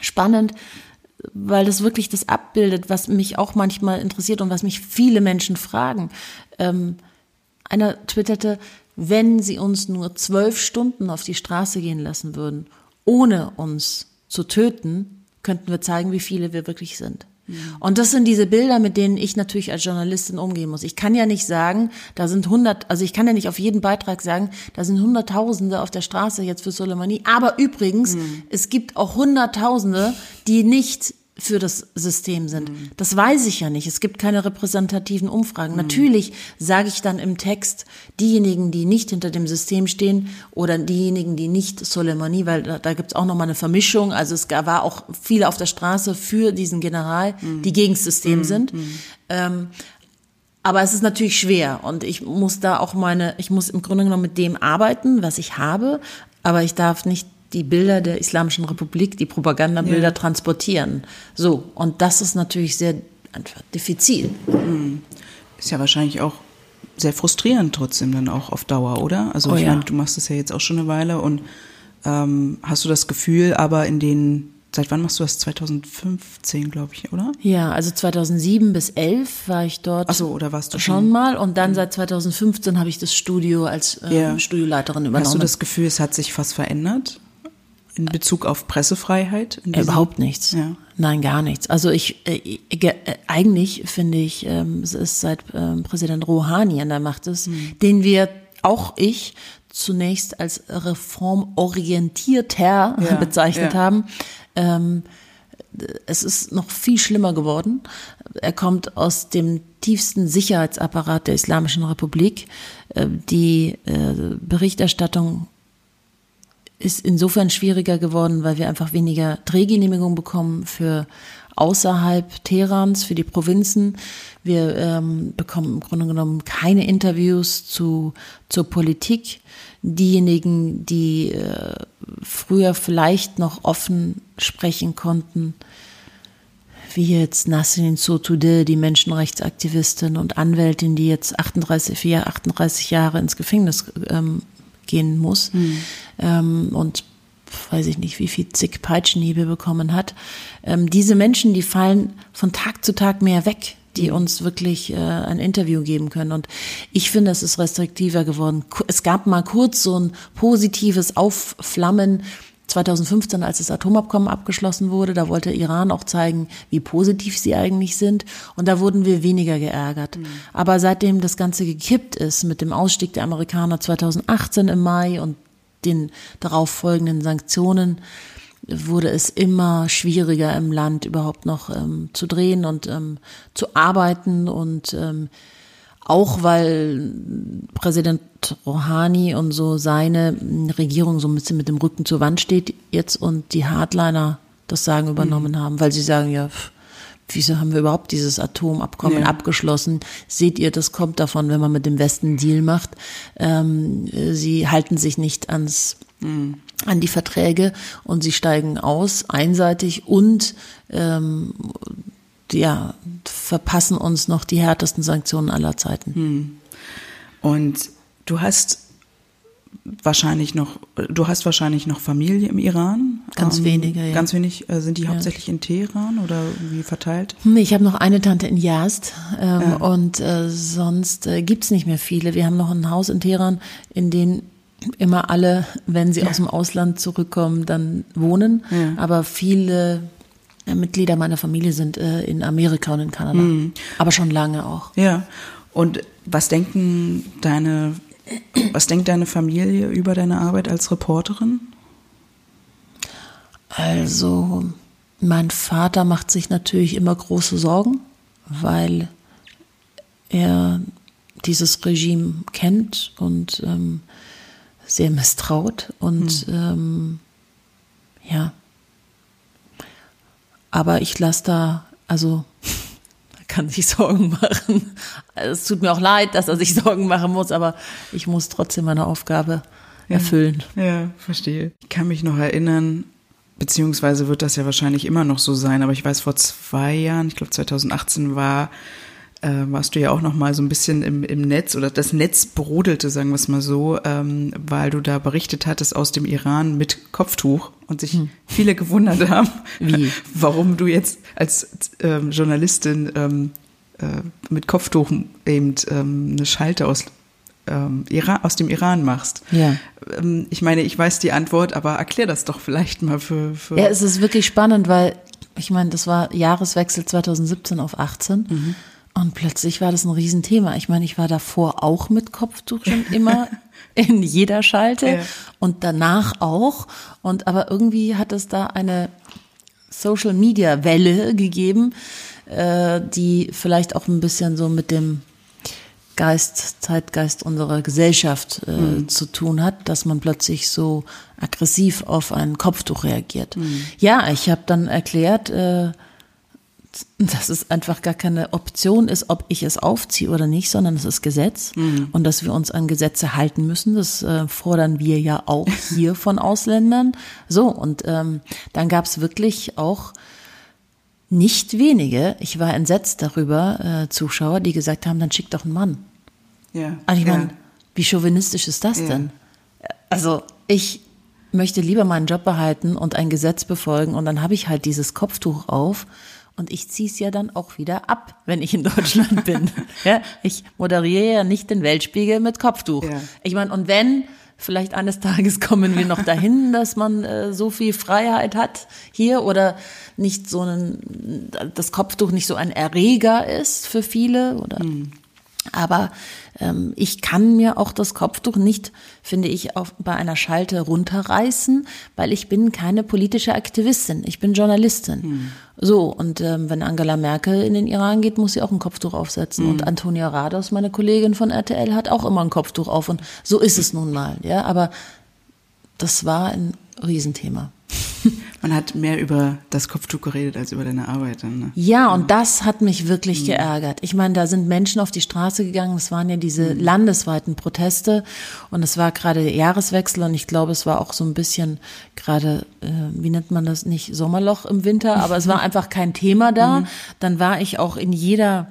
spannend, weil das wirklich das abbildet, was mich auch manchmal interessiert und was mich viele Menschen fragen. Ähm, einer twitterte, wenn sie uns nur zwölf Stunden auf die Straße gehen lassen würden, ohne uns zu töten, könnten wir zeigen, wie viele wir wirklich sind. Mhm. Und das sind diese Bilder, mit denen ich natürlich als Journalistin umgehen muss. Ich kann ja nicht sagen, da sind hundert, also ich kann ja nicht auf jeden Beitrag sagen, da sind Hunderttausende auf der Straße jetzt für Soleimani. Aber übrigens, mhm. es gibt auch Hunderttausende, die nicht für das System sind. Mhm. Das weiß ich ja nicht. Es gibt keine repräsentativen Umfragen. Mhm. Natürlich sage ich dann im Text, diejenigen, die nicht hinter dem System stehen oder diejenigen, die nicht Soleimani, weil da, da gibt es auch nochmal eine Vermischung. Also es war auch viele auf der Straße für diesen General, mhm. die gegen das System mhm. sind. Mhm. Ähm, aber es ist natürlich schwer und ich muss da auch meine, ich muss im Grunde genommen mit dem arbeiten, was ich habe, aber ich darf nicht die Bilder der Islamischen Republik, die Propagandabilder ja. transportieren. So, und das ist natürlich sehr einfach diffizil. Mhm. Ist ja wahrscheinlich auch sehr frustrierend trotzdem dann auch auf Dauer, oder? Also oh, ich ja. meine, du machst es ja jetzt auch schon eine Weile und ähm, hast du das Gefühl, aber in den Seit wann machst du das? 2015, glaube ich, oder? Ja, also 2007 bis 11 war ich dort. Ach so, oder warst du schon? Schon mal und dann seit 2015 habe ich das Studio als ähm, ja. Studioleiterin übernommen. Hast du das Gefühl, es hat sich fast verändert? In Bezug auf Pressefreiheit? Überhaupt nichts. Ja. Nein, gar nichts. Also ich, äh, äh, eigentlich finde ich, ähm, es ist seit ähm, Präsident Rouhani an der Macht ist, mhm. den wir, auch ich, zunächst als reformorientierter ja, bezeichnet ja. haben. Ähm, es ist noch viel schlimmer geworden. Er kommt aus dem tiefsten Sicherheitsapparat der Islamischen Republik. Äh, die äh, Berichterstattung ist insofern schwieriger geworden, weil wir einfach weniger Drehgenehmigungen bekommen für außerhalb Teherans, für die Provinzen. Wir ähm, bekommen im Grunde genommen keine Interviews zu, zur Politik. Diejenigen, die äh, früher vielleicht noch offen sprechen konnten, wie jetzt Nasrin Sotoudeh, die Menschenrechtsaktivistin und Anwältin, die jetzt 38, 4, 38 Jahre ins Gefängnis ähm, gehen muss mhm. ähm, und weiß ich nicht, wie viel zig Peitschenhiebe bekommen hat. Ähm, diese Menschen, die fallen von Tag zu Tag mehr weg, die hm. uns wirklich äh, ein Interview geben können. Und ich finde, es ist restriktiver geworden. Es gab mal kurz so ein positives Aufflammen 2015, als das Atomabkommen abgeschlossen wurde, da wollte Iran auch zeigen, wie positiv sie eigentlich sind. Und da wurden wir weniger geärgert. Mhm. Aber seitdem das Ganze gekippt ist mit dem Ausstieg der Amerikaner 2018 im Mai und den darauf folgenden Sanktionen, wurde es immer schwieriger im Land überhaupt noch ähm, zu drehen und ähm, zu arbeiten und ähm, auch weil Präsident Rouhani und so seine Regierung so ein bisschen mit dem Rücken zur Wand steht jetzt und die Hardliner das Sagen übernommen mhm. haben, weil sie sagen, ja, wieso haben wir überhaupt dieses Atomabkommen ja. abgeschlossen? Seht ihr, das kommt davon, wenn man mit dem Westen einen Deal macht. Ähm, sie halten sich nicht ans mhm. an die Verträge und sie steigen aus einseitig und ähm, ja, verpassen uns noch die härtesten Sanktionen aller Zeiten. Hm. Und du hast wahrscheinlich noch, du hast wahrscheinlich noch Familie im Iran. Ganz ähm, wenige, ja. Ganz wenig, äh, sind die hauptsächlich in Teheran oder wie verteilt? Hm, ich habe noch eine Tante in Yazd ähm, ja. und äh, sonst äh, gibt's nicht mehr viele. Wir haben noch ein Haus in Teheran, in dem immer alle, wenn sie ja. aus dem Ausland zurückkommen, dann wohnen. Aber viele Mitglieder meiner Familie sind äh, in Amerika und in Kanada. Mhm. Aber schon lange auch. Ja. Und was denken deine, was denkt deine Familie über deine Arbeit als Reporterin? Also, mein Vater macht sich natürlich immer große Sorgen, weil er dieses Regime kennt und ähm, sehr misstraut und mhm. ähm, ja, aber ich lasse da, also kann sich Sorgen machen. Es tut mir auch leid, dass er sich Sorgen machen muss, aber ich muss trotzdem meine Aufgabe erfüllen. Ja, ja, verstehe. Ich kann mich noch erinnern, beziehungsweise wird das ja wahrscheinlich immer noch so sein, aber ich weiß, vor zwei Jahren, ich glaube 2018 war äh, warst du ja auch noch mal so ein bisschen im, im Netz oder das Netz brodelte, sagen wir es mal so, ähm, weil du da berichtet hattest aus dem Iran mit Kopftuch und sich hm. viele gewundert haben, Wie? warum du jetzt als ähm, Journalistin ähm, äh, mit Kopftuch eben ähm, eine Schalte aus ähm, Iran, aus dem Iran machst. Ja. Ähm, ich meine, ich weiß die Antwort, aber erklär das doch vielleicht mal für, für Ja, es ist wirklich spannend, weil ich meine, das war Jahreswechsel 2017 auf 18. Mhm. Und plötzlich war das ein Riesenthema. Ich meine, ich war davor auch mit Kopftuch schon immer in jeder Schalte ja. und danach auch. Und aber irgendwie hat es da eine Social Media Welle gegeben, äh, die vielleicht auch ein bisschen so mit dem Geist, Zeitgeist unserer Gesellschaft äh, mhm. zu tun hat, dass man plötzlich so aggressiv auf ein Kopftuch reagiert. Mhm. Ja, ich habe dann erklärt, äh, dass es einfach gar keine Option ist, ob ich es aufziehe oder nicht, sondern es ist Gesetz mhm. und dass wir uns an Gesetze halten müssen. Das äh, fordern wir ja auch hier von Ausländern. So, und ähm, dann gab es wirklich auch nicht wenige, ich war entsetzt darüber, äh, Zuschauer, die gesagt haben, dann schick doch einen Mann. Ja. Also ich meine, ja. wie chauvinistisch ist das ja. denn? Also ich möchte lieber meinen Job behalten und ein Gesetz befolgen und dann habe ich halt dieses Kopftuch auf und ich ziehe es ja dann auch wieder ab, wenn ich in Deutschland bin. ja, ich moderiere ja nicht den Weltspiegel mit Kopftuch. Ja. Ich meine, und wenn, vielleicht eines Tages kommen wir noch dahin, dass man äh, so viel Freiheit hat hier oder nicht so ein, das Kopftuch nicht so ein Erreger ist für viele oder. Mhm. Aber ähm, ich kann mir auch das Kopftuch nicht, finde ich, auf, bei einer Schalte runterreißen, weil ich bin keine politische Aktivistin. Ich bin Journalistin. Hm. So, und ähm, wenn Angela Merkel in den Iran geht, muss sie auch ein Kopftuch aufsetzen. Hm. Und Antonia Rados, meine Kollegin von RTL, hat auch immer ein Kopftuch auf. Und so ist es nun mal. Ja, aber das war ein Riesenthema. Man hat mehr über das Kopftuch geredet als über deine Arbeit. Dann, ne? Ja, und das hat mich wirklich mhm. geärgert. Ich meine, da sind Menschen auf die Straße gegangen. Es waren ja diese mhm. landesweiten Proteste und es war gerade Jahreswechsel und ich glaube, es war auch so ein bisschen gerade, äh, wie nennt man das nicht, Sommerloch im Winter, aber es war einfach kein Thema da. Mhm. Dann war ich auch in jeder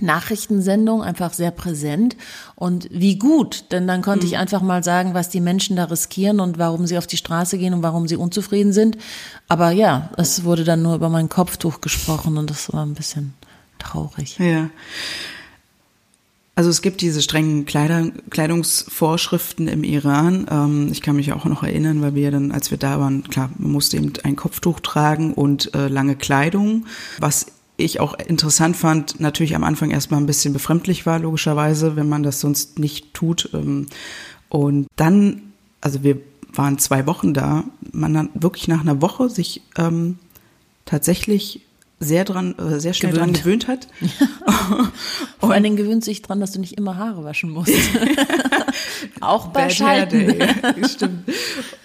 Nachrichtensendung einfach sehr präsent und wie gut, denn dann konnte mhm. ich einfach mal sagen, was die Menschen da riskieren und warum sie auf die Straße gehen und warum sie unzufrieden sind. Aber ja, es wurde dann nur über mein Kopftuch gesprochen und das war ein bisschen traurig. Ja. Also es gibt diese strengen Kleider, Kleidungsvorschriften im Iran. Ähm, ich kann mich auch noch erinnern, weil wir dann, als wir da waren, klar, man musste eben ein Kopftuch tragen und äh, lange Kleidung, was ich auch interessant fand, natürlich am Anfang erstmal ein bisschen befremdlich war, logischerweise, wenn man das sonst nicht tut. Ähm, und dann, also wir waren zwei Wochen da, man dann wirklich nach einer Woche sich ähm, tatsächlich sehr dran, äh, sehr schnell gewöhnt. dran gewöhnt hat. Vor allen Dingen gewöhnt sich dran, dass du nicht immer Haare waschen musst. Auch bei Schalten. Ja, stimmt.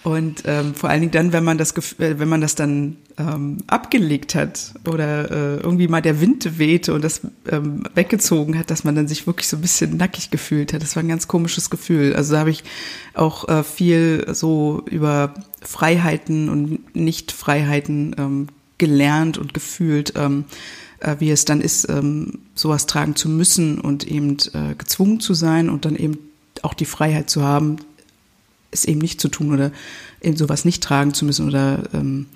Und ähm, vor allen Dingen dann, wenn man das, äh, wenn man das dann ähm, abgelegt hat oder äh, irgendwie mal der Wind wehte und das ähm, weggezogen hat, dass man dann sich wirklich so ein bisschen nackig gefühlt hat. Das war ein ganz komisches Gefühl. Also da habe ich auch äh, viel so über Freiheiten und Nicht-Freiheiten ähm, gelernt und gefühlt, ähm, äh, wie es dann ist, ähm, sowas tragen zu müssen und eben äh, gezwungen zu sein und dann eben auch die Freiheit zu haben, es eben nicht zu tun oder eben sowas nicht tragen zu müssen oder ähm,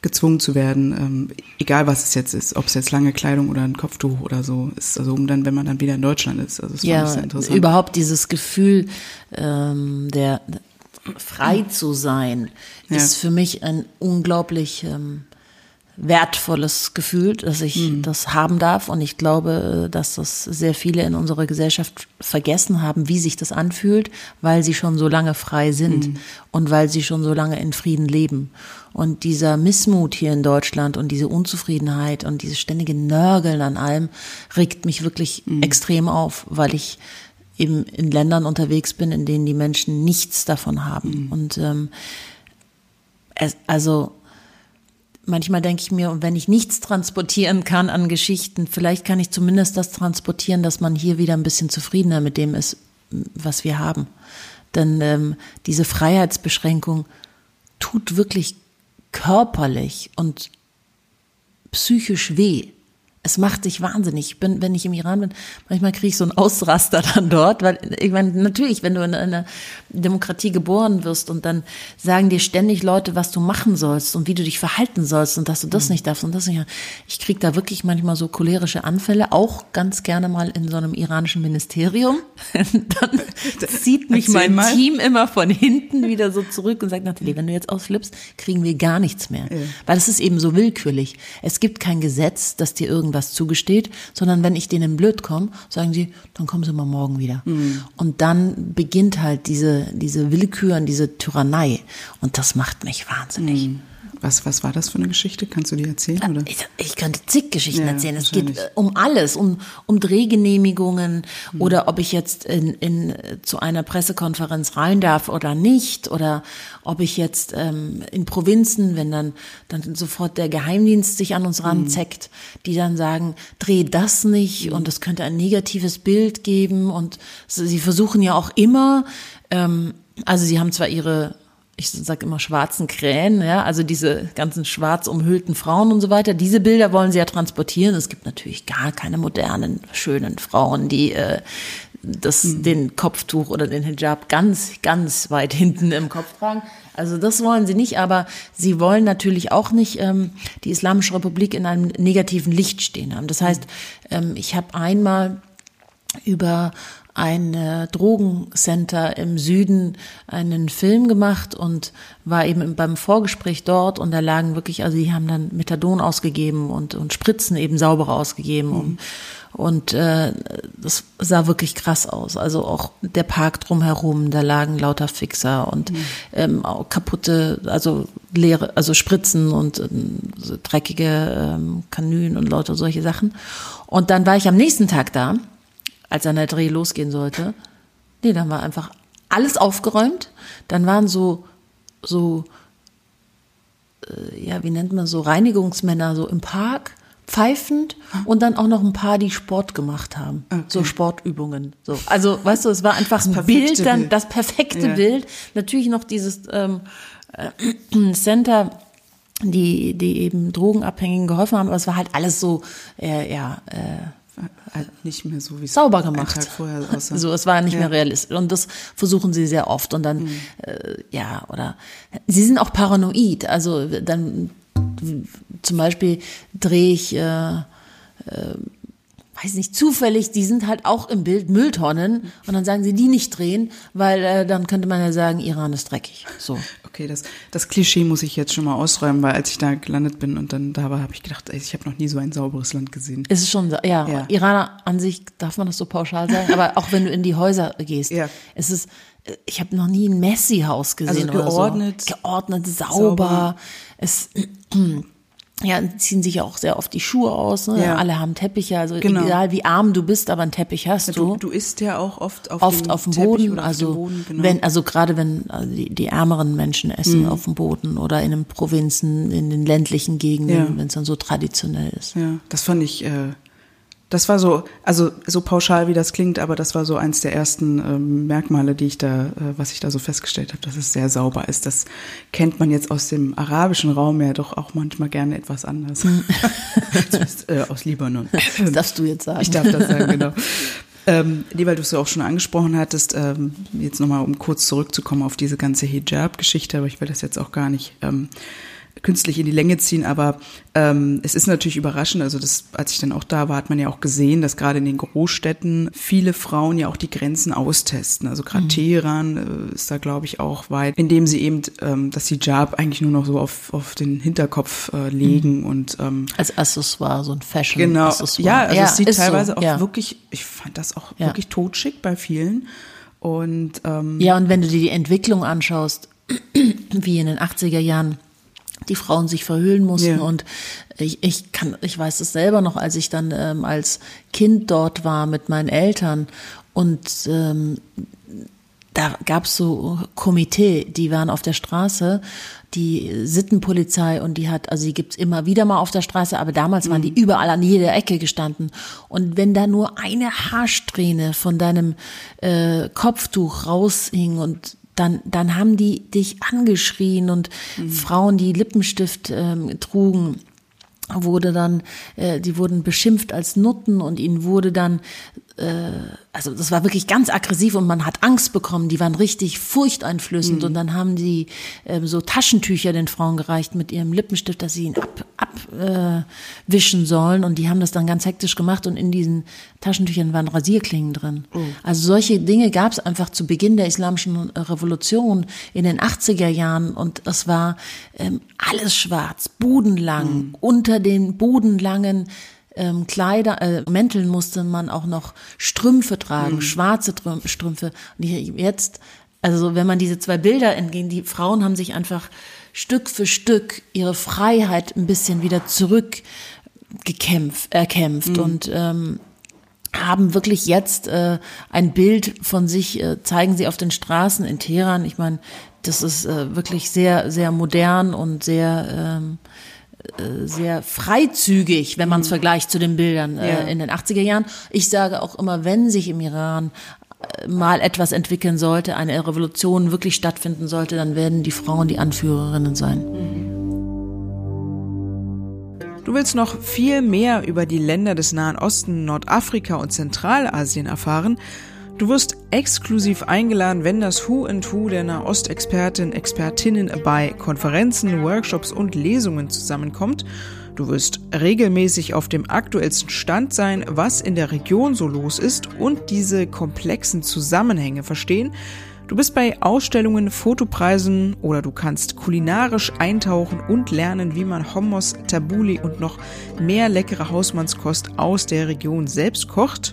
gezwungen zu werden, ähm, egal was es jetzt ist, ob es jetzt lange Kleidung oder ein Kopftuch oder so ist, also um dann, wenn man dann wieder in Deutschland ist. Also das ja, sehr interessant. überhaupt dieses Gefühl ähm, der frei zu sein, ja. ist für mich ein unglaublich ähm, wertvolles Gefühl, dass ich mhm. das haben darf. Und ich glaube, dass das sehr viele in unserer Gesellschaft vergessen haben, wie sich das anfühlt, weil sie schon so lange frei sind mhm. und weil sie schon so lange in Frieden leben. Und dieser Missmut hier in Deutschland und diese Unzufriedenheit und dieses ständige Nörgeln an allem regt mich wirklich mhm. extrem auf, weil ich eben in Ländern unterwegs bin, in denen die Menschen nichts davon haben. Mhm. Und ähm, es, also manchmal denke ich mir, wenn ich nichts transportieren kann an Geschichten, vielleicht kann ich zumindest das transportieren, dass man hier wieder ein bisschen zufriedener mit dem ist, was wir haben. Denn ähm, diese Freiheitsbeschränkung tut wirklich körperlich und psychisch weh es macht sich wahnsinnig. Ich bin, wenn ich im Iran bin, manchmal kriege ich so einen Ausraster dann dort, weil ich meine, natürlich, wenn du in einer Demokratie geboren wirst und dann sagen dir ständig Leute, was du machen sollst und wie du dich verhalten sollst und dass du das mhm. nicht darfst und das nicht. Ich kriege da wirklich manchmal so cholerische Anfälle, auch ganz gerne mal in so einem iranischen Ministerium. dann zieht mich mein mal. Team immer von hinten wieder so zurück und sagt, Nathalie, wenn du jetzt ausflippst, kriegen wir gar nichts mehr. Ja. Weil es ist eben so willkürlich. Es gibt kein Gesetz, das dir irgendwie was zugesteht, sondern wenn ich denen blöd komme, sagen sie, dann kommen sie mal morgen wieder. Mhm. Und dann beginnt halt diese, diese Willkür und diese Tyrannei. Und das macht mich wahnsinnig. Mhm. Was, was war das für eine Geschichte? Kannst du die erzählen? Oder? Ich, ich könnte zig Geschichten ja, erzählen. Es geht äh, um alles, um, um Drehgenehmigungen mhm. oder ob ich jetzt in, in, zu einer Pressekonferenz rein darf oder nicht oder ob ich jetzt ähm, in Provinzen, wenn dann, dann sofort der Geheimdienst sich an uns mhm. ranzeckt, mhm. die dann sagen, dreh das nicht mhm. und es könnte ein negatives Bild geben und sie versuchen ja auch immer, ähm, also sie haben zwar ihre ich sag immer schwarzen Krähen, ja, also diese ganzen schwarz umhüllten Frauen und so weiter. Diese Bilder wollen sie ja transportieren. Es gibt natürlich gar keine modernen, schönen Frauen, die äh, das, mhm. den Kopftuch oder den Hijab ganz, ganz weit hinten im Kopf tragen. Also das wollen sie nicht, aber sie wollen natürlich auch nicht ähm, die Islamische Republik in einem negativen Licht stehen haben. Das heißt, ähm, ich habe einmal über ein äh, Drogencenter im Süden einen Film gemacht und war eben beim Vorgespräch dort und da lagen wirklich, also die haben dann Methadon ausgegeben und, und Spritzen eben sauberer ausgegeben. Mhm. Um, und äh, das sah wirklich krass aus. Also auch der Park drumherum, da lagen lauter Fixer und mhm. ähm, auch kaputte, also leere, also Spritzen und ähm, so dreckige ähm, Kanülen und lauter solche Sachen. Und dann war ich am nächsten Tag da als dann der Dreh losgehen sollte. Nee, dann war einfach alles aufgeräumt. Dann waren so, so, äh, ja, wie nennt man so, Reinigungsmänner so im Park, pfeifend und dann auch noch ein paar, die Sport gemacht haben. Okay. So Sportübungen. So. Also, weißt du, es war einfach das ein Bild, dann Bild. das perfekte ja. Bild. Natürlich noch dieses ähm, äh, Center, die, die eben Drogenabhängigen geholfen haben, aber es war halt alles so, äh, ja, äh, halt nicht mehr so wie es sauber gemacht. Tag vorher aussah. So, es war nicht ja. mehr realistisch. Und das versuchen sie sehr oft. Und dann, mhm. äh, ja, oder sie sind auch paranoid. Also dann zum Beispiel drehe ich äh, äh, weiß nicht, zufällig, die sind halt auch im Bild Mülltonnen und dann sagen sie, die nicht drehen, weil äh, dann könnte man ja sagen, Iran ist dreckig. So. Okay, das, das Klischee muss ich jetzt schon mal ausräumen, weil als ich da gelandet bin und dann da war, habe ich gedacht, ey, ich habe noch nie so ein sauberes Land gesehen. Es ist schon, ja, ja, Iraner an sich, darf man das so pauschal sagen, aber auch wenn du in die Häuser gehst, ja. es ist, ich habe noch nie ein Messi-Haus gesehen also geordnet, so. geordnet, sauber. sauber. Es ja, ziehen sich ja auch sehr oft die Schuhe aus. Ne? Ja. Alle haben Teppiche, also genau. egal wie arm du bist, aber einen Teppich hast du. Du, du isst ja auch oft auf oft dem, auf dem Boden, also dem Boden, genau. wenn also gerade wenn also die, die, ärmeren Menschen essen mhm. auf dem Boden oder in den Provinzen, in den ländlichen Gegenden, ja. wenn es dann so traditionell ist. Ja, das fand ich äh, das war so, also so pauschal wie das klingt, aber das war so eins der ersten ähm, Merkmale, die ich da, äh, was ich da so festgestellt habe, dass es sehr sauber ist. Das kennt man jetzt aus dem arabischen Raum ja doch auch manchmal gerne etwas anders. Hm. äh, aus Libanon. Das darfst du jetzt sagen. Ich darf das sagen, genau. Ähm, nee, weil du es ja auch schon angesprochen hattest, ähm, jetzt nochmal, um kurz zurückzukommen auf diese ganze Hijab-Geschichte, aber ich will das jetzt auch gar nicht ähm, künstlich in die Länge ziehen, aber ähm, es ist natürlich überraschend. Also das, als ich dann auch da war, hat man ja auch gesehen, dass gerade in den Großstädten viele Frauen ja auch die Grenzen austesten. Also gerade mhm. Teheran äh, ist da, glaube ich, auch weit, indem sie eben ähm, das Hijab eigentlich nur noch so auf, auf den Hinterkopf äh, legen mhm. und ähm, als Accessoire, so ein Fashion. Genau, ja, also ja, es sieht teilweise so, auch ja. wirklich, ich fand das auch ja. wirklich totschick bei vielen. Und ähm, ja, und wenn du dir die Entwicklung anschaust, wie in den 80er Jahren die Frauen sich verhüllen mussten. Ja. Und ich, ich kann, ich weiß es selber noch, als ich dann ähm, als Kind dort war mit meinen Eltern und ähm, da gab's so Komitee, die waren auf der Straße, die Sittenpolizei und die hat, also die gibt's immer wieder mal auf der Straße, aber damals waren die mhm. überall an jeder Ecke gestanden. Und wenn da nur eine Haarsträhne von deinem äh, Kopftuch raushing und dann, dann haben die dich angeschrien und mhm. Frauen, die Lippenstift ähm, trugen, wurde dann, äh, die wurden beschimpft als Nutten und ihnen wurde dann also das war wirklich ganz aggressiv und man hat Angst bekommen. Die waren richtig furchteinflößend mhm. und dann haben die ähm, so Taschentücher den Frauen gereicht mit ihrem Lippenstift, dass sie ihn abwischen ab, äh, sollen und die haben das dann ganz hektisch gemacht und in diesen Taschentüchern waren Rasierklingen drin. Oh. Also solche Dinge gab es einfach zu Beginn der islamischen Revolution in den 80er Jahren und es war ähm, alles schwarz, bodenlang, mhm. unter den bodenlangen ähm, Kleider, äh, Mänteln musste man auch noch Strümpfe tragen, mhm. schwarze Strümpfe. Und jetzt, also wenn man diese zwei Bilder entgehen, die Frauen haben sich einfach Stück für Stück ihre Freiheit ein bisschen wieder zurückgekämpft, erkämpft mhm. und ähm, haben wirklich jetzt äh, ein Bild von sich, äh, zeigen sie auf den Straßen in Teheran. Ich meine, das ist äh, wirklich sehr, sehr modern und sehr, ähm, äh, sehr freizügig, wenn man es mhm. vergleicht zu den Bildern äh, ja. in den 80er Jahren. Ich sage auch immer, wenn sich im Iran äh, mal etwas entwickeln sollte, eine Revolution wirklich stattfinden sollte, dann werden die Frauen die Anführerinnen sein. Du willst noch viel mehr über die Länder des Nahen Osten, Nordafrika und Zentralasien erfahren? Du wirst exklusiv eingeladen, wenn das Who and Who der Nahostexpertin, Expertinnen bei Konferenzen, Workshops und Lesungen zusammenkommt. Du wirst regelmäßig auf dem aktuellsten Stand sein, was in der Region so los ist und diese komplexen Zusammenhänge verstehen. Du bist bei Ausstellungen, Fotopreisen oder du kannst kulinarisch eintauchen und lernen, wie man Hummus, Tabuli und noch mehr leckere Hausmannskost aus der Region selbst kocht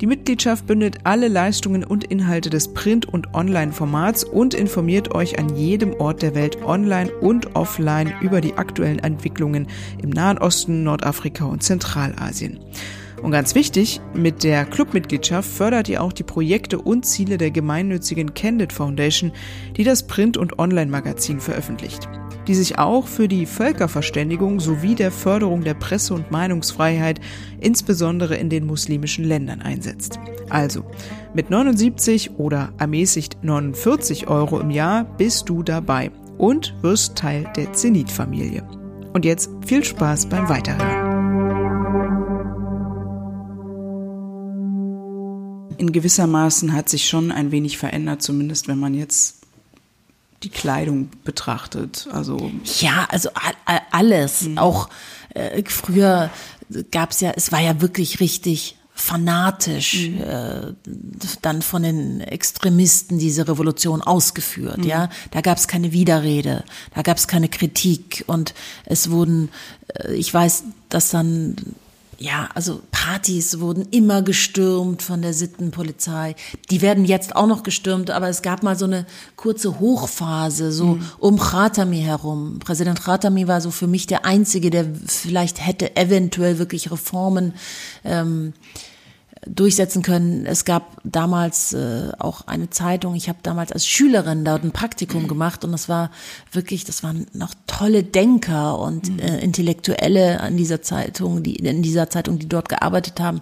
Die Mitgliedschaft bündelt alle Leistungen und Inhalte des Print- und Online-Formats und informiert euch an jedem Ort der Welt online und offline über die aktuellen Entwicklungen im Nahen Osten, Nordafrika und Zentralasien. Und ganz wichtig, mit der Clubmitgliedschaft fördert ihr auch die Projekte und Ziele der gemeinnützigen Candid Foundation, die das Print- und Online-Magazin veröffentlicht die sich auch für die Völkerverständigung sowie der Förderung der Presse- und Meinungsfreiheit, insbesondere in den muslimischen Ländern einsetzt. Also, mit 79 oder ermäßigt 49 Euro im Jahr bist du dabei und wirst Teil der Zenit-Familie. Und jetzt viel Spaß beim Weiterhören. In gewissermaßen hat sich schon ein wenig verändert, zumindest wenn man jetzt die Kleidung betrachtet. Also ja, also alles. Mhm. Auch äh, früher gab es ja, es war ja wirklich richtig fanatisch mhm. äh, dann von den Extremisten diese Revolution ausgeführt. Mhm. Ja, da gab es keine Widerrede, da gab es keine Kritik und es wurden, äh, ich weiß, dass dann ja, also Partys wurden immer gestürmt von der Sittenpolizei. Die werden jetzt auch noch gestürmt, aber es gab mal so eine kurze Hochphase, so mhm. um Khatami herum. Präsident Khatami war so für mich der Einzige, der vielleicht hätte eventuell wirklich Reformen ähm, durchsetzen können. Es gab damals äh, auch eine Zeitung, ich habe damals als Schülerin dort ein Praktikum mhm. gemacht und das war wirklich, das waren noch tolle Denker und mhm. äh, Intellektuelle an dieser Zeitung, die in dieser Zeitung, die dort gearbeitet haben.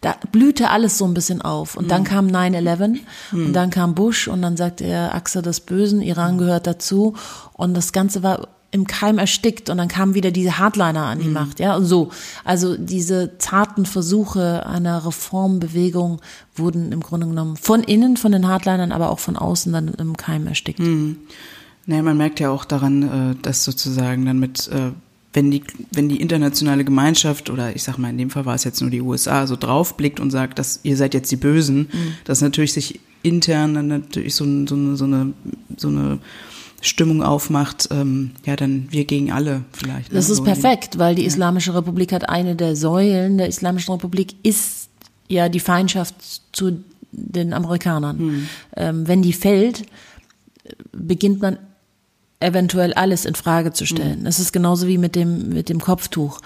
Da blühte alles so ein bisschen auf. Und mhm. dann kam 9-11 mhm. und dann kam Bush und dann sagte er, Achse des Bösen, Iran mhm. gehört dazu. Und das Ganze war im Keim erstickt und dann kamen wieder diese Hardliner an die mhm. Macht, ja, und so. Also diese zarten Versuche einer Reformbewegung wurden im Grunde genommen von innen, von den Hardlinern, aber auch von außen dann im Keim erstickt. Mhm. Naja, man merkt ja auch daran, äh, dass sozusagen dann mit, äh, wenn die, wenn die internationale Gemeinschaft oder ich sag mal, in dem Fall war es jetzt nur die USA, so draufblickt und sagt, dass ihr seid jetzt die Bösen, mhm. dass natürlich sich intern dann natürlich so, so, so eine, so eine Stimmung aufmacht, ähm, ja, dann wir gegen alle vielleicht. Ne? Das ist so perfekt, weil die ja. Islamische Republik hat eine der Säulen der Islamischen Republik ist ja die Feindschaft zu den Amerikanern. Hm. Ähm, wenn die fällt, beginnt man eventuell alles in Frage zu stellen. Hm. Das ist genauso wie mit dem mit dem Kopftuch.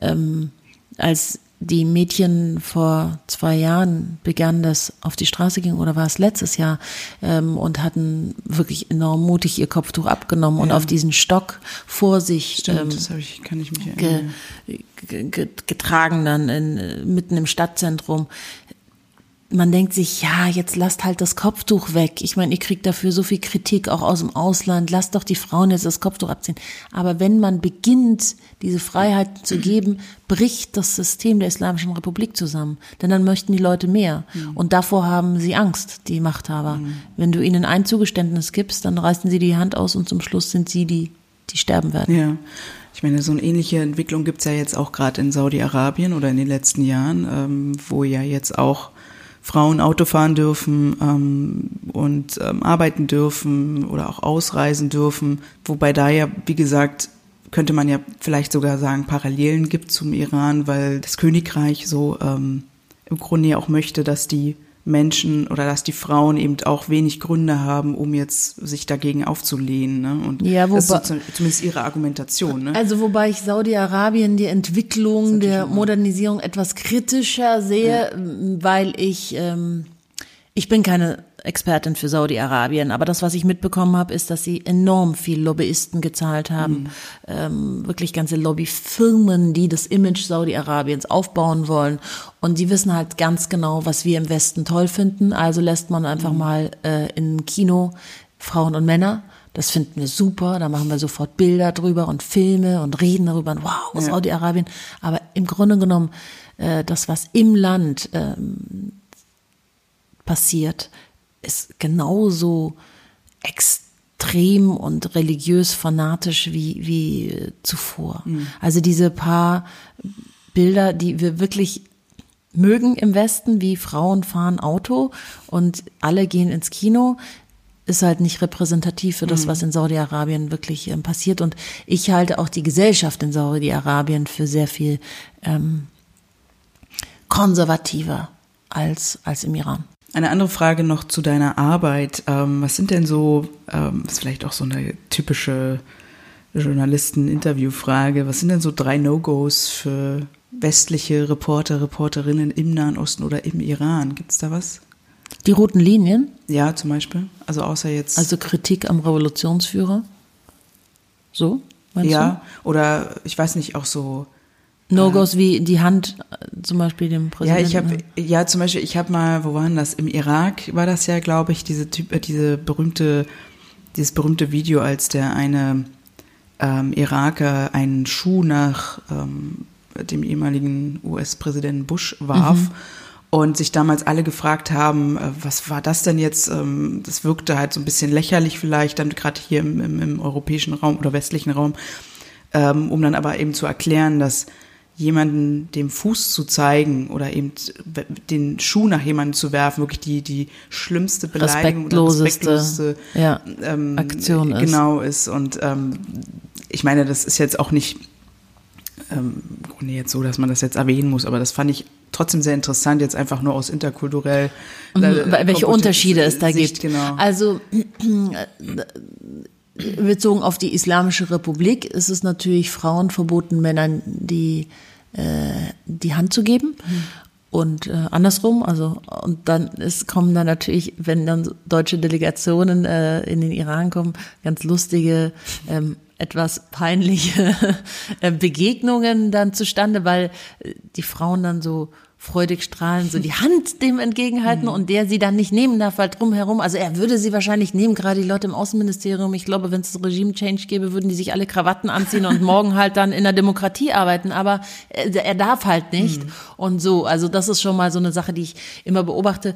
Ähm, als die Mädchen vor zwei Jahren begannen, das auf die Straße ging oder war es letztes Jahr ähm, und hatten wirklich enorm mutig ihr Kopftuch abgenommen ja. und auf diesen Stock vor sich Stimmt, ähm, das ich, kann ich mich erinnern. Ge, ge, getragen dann in, mitten im Stadtzentrum man denkt sich, ja, jetzt lasst halt das Kopftuch weg. Ich meine, ihr kriegt dafür so viel Kritik auch aus dem Ausland. Lasst doch die Frauen jetzt das Kopftuch abziehen. Aber wenn man beginnt, diese Freiheiten zu geben, bricht das System der Islamischen Republik zusammen. Denn dann möchten die Leute mehr. Mhm. Und davor haben sie Angst, die Machthaber. Mhm. Wenn du ihnen ein Zugeständnis gibst, dann reißen sie die Hand aus und zum Schluss sind sie die, die sterben werden. Ja. Ich meine, so eine ähnliche Entwicklung gibt's ja jetzt auch gerade in Saudi-Arabien oder in den letzten Jahren, ähm, wo ja jetzt auch Frauen Auto fahren dürfen ähm, und ähm, arbeiten dürfen oder auch ausreisen dürfen. Wobei da ja, wie gesagt, könnte man ja vielleicht sogar sagen, Parallelen gibt zum Iran, weil das Königreich so ähm, im Grunde ja auch möchte, dass die Menschen oder dass die Frauen eben auch wenig Gründe haben, um jetzt sich dagegen aufzulehnen. Ne? Und ja, wobei, das ist so zumindest ihre Argumentation. Ne? Also wobei ich Saudi-Arabien die Entwicklung der Modernisierung etwas kritischer sehe, ja. weil ich ähm, ich bin keine Expertin für Saudi-Arabien, aber das, was ich mitbekommen habe, ist, dass sie enorm viel Lobbyisten gezahlt haben, mhm. ähm, wirklich ganze Lobbyfirmen, die das Image Saudi-Arabiens aufbauen wollen. Und die wissen halt ganz genau, was wir im Westen toll finden. Also lässt man einfach mhm. mal äh, in Kino Frauen und Männer. Das finden wir super. Da machen wir sofort Bilder drüber und Filme und reden darüber. Und wow, ja. Saudi-Arabien. Aber im Grunde genommen, äh, das, was im Land ähm, passiert, ist genauso extrem und religiös fanatisch wie, wie zuvor. Mhm. Also diese paar Bilder, die wir wirklich mögen im Westen, wie Frauen fahren Auto und alle gehen ins Kino, ist halt nicht repräsentativ für das, mhm. was in Saudi-Arabien wirklich ähm, passiert. Und ich halte auch die Gesellschaft in Saudi-Arabien für sehr viel ähm, konservativer als, als im Iran. Eine andere Frage noch zu deiner Arbeit. Ähm, was sind denn so, ähm, ist vielleicht auch so eine typische Journalisten-Interviewfrage, was sind denn so drei No-Gos für westliche Reporter, Reporterinnen im Nahen Osten oder im Iran? Gibt es da was? Die roten Linien? Ja, zum Beispiel. Also außer jetzt. Also Kritik am Revolutionsführer? So? ja, du? oder ich weiß nicht, auch so No-Gos äh, wie die Hand äh, zum Beispiel dem Präsidenten. Ja, ich habe ja zum Beispiel, ich habe mal, wo waren das? Im Irak war das ja, glaube ich, diese Typ, äh, diese berühmte, dieses berühmte Video, als der eine ähm, Iraker einen Schuh nach ähm, dem ehemaligen US-Präsidenten Bush warf. Mhm. Und sich damals alle gefragt haben, was war das denn jetzt? Ähm, das wirkte halt so ein bisschen lächerlich vielleicht, dann gerade hier im, im, im europäischen Raum oder westlichen Raum, ähm, um dann aber eben zu erklären, dass jemanden dem Fuß zu zeigen oder eben den Schuh nach jemandem zu werfen, wirklich die, die schlimmste Beleidigung oder respektloseste ja, ähm, Aktion ist. Genau ist. Und ähm, ich meine, das ist jetzt auch nicht ähm, jetzt so, dass man das jetzt erwähnen muss, aber das fand ich trotzdem sehr interessant, jetzt einfach nur aus interkulturell. Mhm, äh, welche Unterschiede es da Sicht, gibt. Genau. Also bezogen auf die Islamische Republik ist es natürlich Frauen verboten, Männern die, äh, die Hand zu geben. Mhm. Und äh, andersrum, also und dann ist, kommen dann natürlich, wenn dann deutsche Delegationen äh, in den Iran kommen, ganz lustige, ähm, etwas peinliche äh, Begegnungen dann zustande, weil äh, die Frauen dann so freudig strahlend so die Hand dem entgegenhalten mhm. und der sie dann nicht nehmen darf, weil drumherum, also er würde sie wahrscheinlich nehmen, gerade die Leute im Außenministerium. Ich glaube, wenn es Regime-Change gäbe, würden die sich alle Krawatten anziehen und morgen halt dann in der Demokratie arbeiten, aber er, er darf halt nicht. Mhm. Und so, also das ist schon mal so eine Sache, die ich immer beobachte.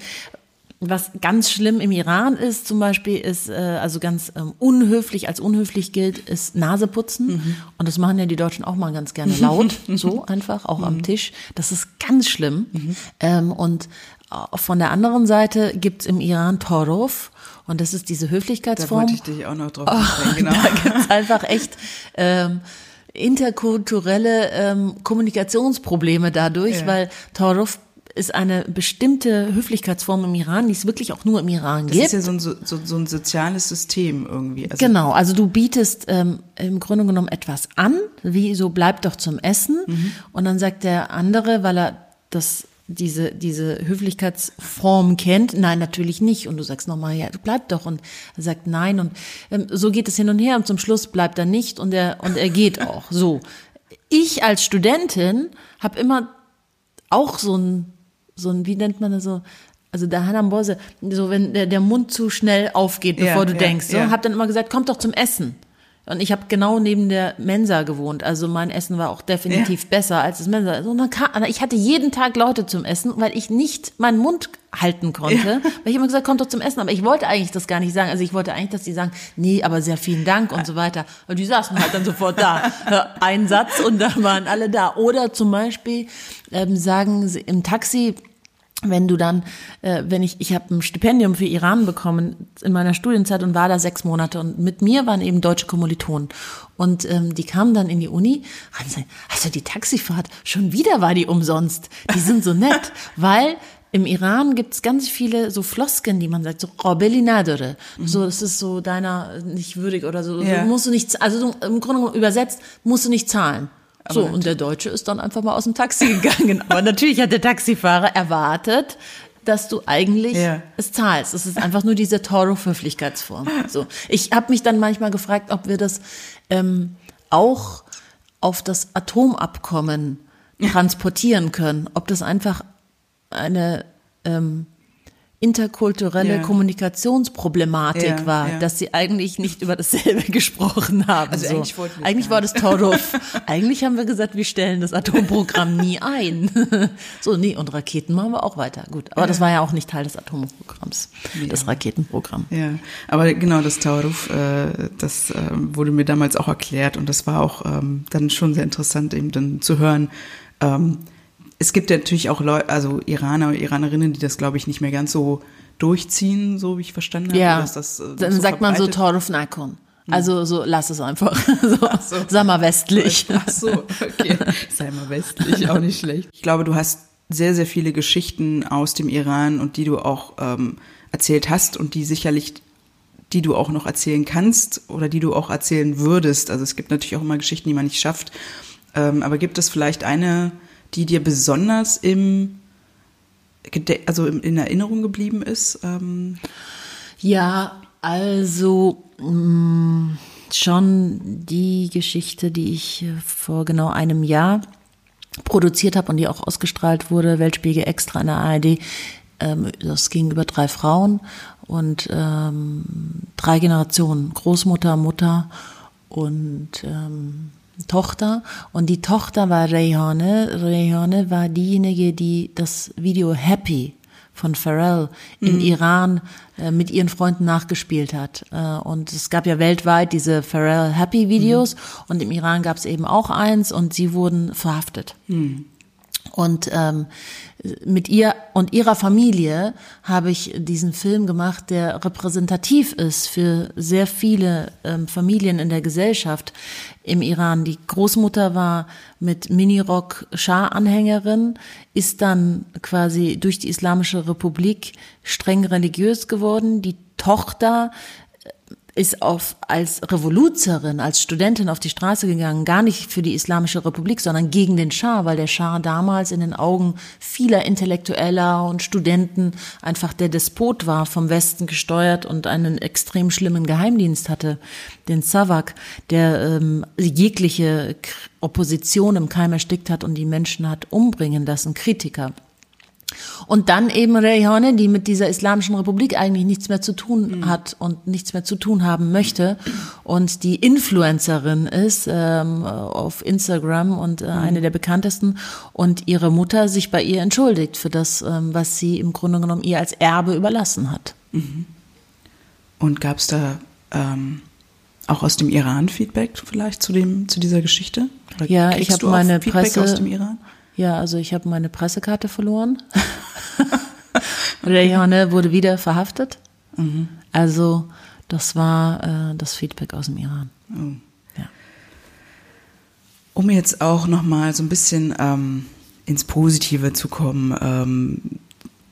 Was ganz schlimm im Iran ist, zum Beispiel, ist, äh, also ganz ähm, unhöflich, als unhöflich gilt, ist Naseputzen. Mhm. Und das machen ja die Deutschen auch mal ganz gerne laut, so einfach, auch mhm. am Tisch. Das ist ganz schlimm. Mhm. Ähm, und äh, von der anderen Seite gibt's im Iran Torov. Und das ist diese Höflichkeitsform. Da wollte ich dich auch noch drauf oh, genau. Da gibt's einfach echt ähm, interkulturelle ähm, Kommunikationsprobleme dadurch, ja. weil Torov ist eine bestimmte Höflichkeitsform im Iran, die es wirklich auch nur im Iran das gibt. Das ist ja so ein, so, so ein soziales System irgendwie. Also genau, also du bietest ähm, im Grunde genommen etwas an, wie so bleib doch zum Essen. Mhm. Und dann sagt der andere, weil er das diese, diese Höflichkeitsform kennt, nein, natürlich nicht. Und du sagst nochmal, ja, bleib doch. Und er sagt nein. Und ähm, so geht es hin und her. Und zum Schluss bleibt er nicht und er, und er geht auch. So. Ich als Studentin habe immer auch so ein so ein, wie nennt man das so, also der Hanan Bose, so wenn der, der Mund zu schnell aufgeht, bevor ja, du ja, denkst. So, ja. hab dann immer gesagt, kommt doch zum Essen. Und ich habe genau neben der Mensa gewohnt. Also mein Essen war auch definitiv ja. besser als das Mensa. Also kam, ich hatte jeden Tag Leute zum Essen, weil ich nicht meinen Mund halten konnte. Ja. Weil ich immer gesagt, kommt doch zum Essen. Aber ich wollte eigentlich das gar nicht sagen. Also ich wollte eigentlich, dass die sagen, nee, aber sehr vielen Dank und so weiter. Und die saßen halt dann sofort da. Ein Satz und da waren alle da. Oder zum Beispiel ähm, sagen sie im Taxi, wenn du dann, äh, wenn ich, ich habe ein Stipendium für Iran bekommen in meiner Studienzeit und war da sechs Monate und mit mir waren eben deutsche Kommilitonen und ähm, die kamen dann in die Uni, haben gesagt, also die Taxifahrt, schon wieder war die umsonst, die sind so nett, weil im Iran gibt es ganz viele so Flosken, die man sagt, so Robelinadere. Mhm. So, es ist so deiner nicht würdig oder so. Ja. musst du nicht, also so, im Grunde übersetzt, musst du nicht zahlen. Aber so, und der Deutsche ist dann einfach mal aus dem Taxi gegangen. Aber natürlich hat der Taxifahrer erwartet, dass du eigentlich ja. es zahlst. Es ist einfach nur diese Toro-Höflichkeitsform. So, ich habe mich dann manchmal gefragt, ob wir das ähm, auch auf das Atomabkommen transportieren können, ob das einfach eine ähm, interkulturelle ja. Kommunikationsproblematik ja, war, ja. dass sie eigentlich nicht über dasselbe gesprochen haben. Also so. eigentlich, eigentlich war das Tordorf. eigentlich haben wir gesagt, wir stellen das Atomprogramm nie ein. so, nee, und Raketen machen wir auch weiter. Gut, aber das war ja auch nicht Teil des Atomprogramms, das Raketenprogramm. Ja, aber genau, das Tauruf, äh, das äh, wurde mir damals auch erklärt und das war auch ähm, dann schon sehr interessant, eben dann zu hören, ähm, es gibt ja natürlich auch Leute, also Iraner, Iranerinnen, die das, glaube ich, nicht mehr ganz so durchziehen, so wie ich verstanden habe. Ja, dass das, äh, dann so sagt man so Torf Nakon. Hm. Also so lass es einfach. So, so. Sag mal westlich. Ach so, okay. Sei mal westlich, auch nicht schlecht. Ich glaube, du hast sehr, sehr viele Geschichten aus dem Iran und die du auch ähm, erzählt hast und die sicherlich, die du auch noch erzählen kannst oder die du auch erzählen würdest. Also es gibt natürlich auch immer Geschichten, die man nicht schafft. Ähm, aber gibt es vielleicht eine die dir besonders im, also in Erinnerung geblieben ist? Ähm? Ja, also mh, mm, schon die Geschichte, die ich vor genau einem Jahr produziert habe und die auch ausgestrahlt wurde, Weltspiegel extra in der ARD. Ähm, das ging über drei Frauen und ähm, drei Generationen, Großmutter, Mutter und ähm, Tochter und die Tochter war Rayhane. Rayhane war diejenige, die das Video Happy von Pharrell im mhm. Iran äh, mit ihren Freunden nachgespielt hat. Äh, und es gab ja weltweit diese Pharrell Happy Videos mhm. und im Iran gab es eben auch eins und sie wurden verhaftet. Mhm. Und ähm, mit ihr und ihrer Familie habe ich diesen Film gemacht, der repräsentativ ist für sehr viele ähm, Familien in der Gesellschaft im Iran. Die Großmutter war mit Minirock Schah-Anhängerin, ist dann quasi durch die Islamische Republik streng religiös geworden. Die Tochter ist auf, als Revoluzerin, als Studentin auf die Straße gegangen, gar nicht für die Islamische Republik, sondern gegen den Schah, weil der Schah damals in den Augen vieler Intellektueller und Studenten einfach der Despot war, vom Westen gesteuert und einen extrem schlimmen Geheimdienst hatte, den Savak, der ähm, jegliche Opposition im Keim erstickt hat und die Menschen hat umbringen lassen, Kritiker. Und dann eben Rayhane, die mit dieser Islamischen Republik eigentlich nichts mehr zu tun mhm. hat und nichts mehr zu tun haben möchte und die Influencerin ist ähm, auf Instagram und äh, mhm. eine der bekanntesten und ihre Mutter sich bei ihr entschuldigt für das, ähm, was sie im Grunde genommen ihr als Erbe überlassen hat. Mhm. Und gab es da ähm, auch aus dem Iran Feedback vielleicht zu dem zu dieser Geschichte? Oder ja, ich habe meine Feedback Presse aus dem Iran? Ja, also ich habe meine Pressekarte verloren. der Johanne wurde wieder verhaftet. Mhm. Also das war äh, das Feedback aus dem Iran. Oh. Ja. Um jetzt auch noch mal so ein bisschen ähm, ins Positive zu kommen ähm,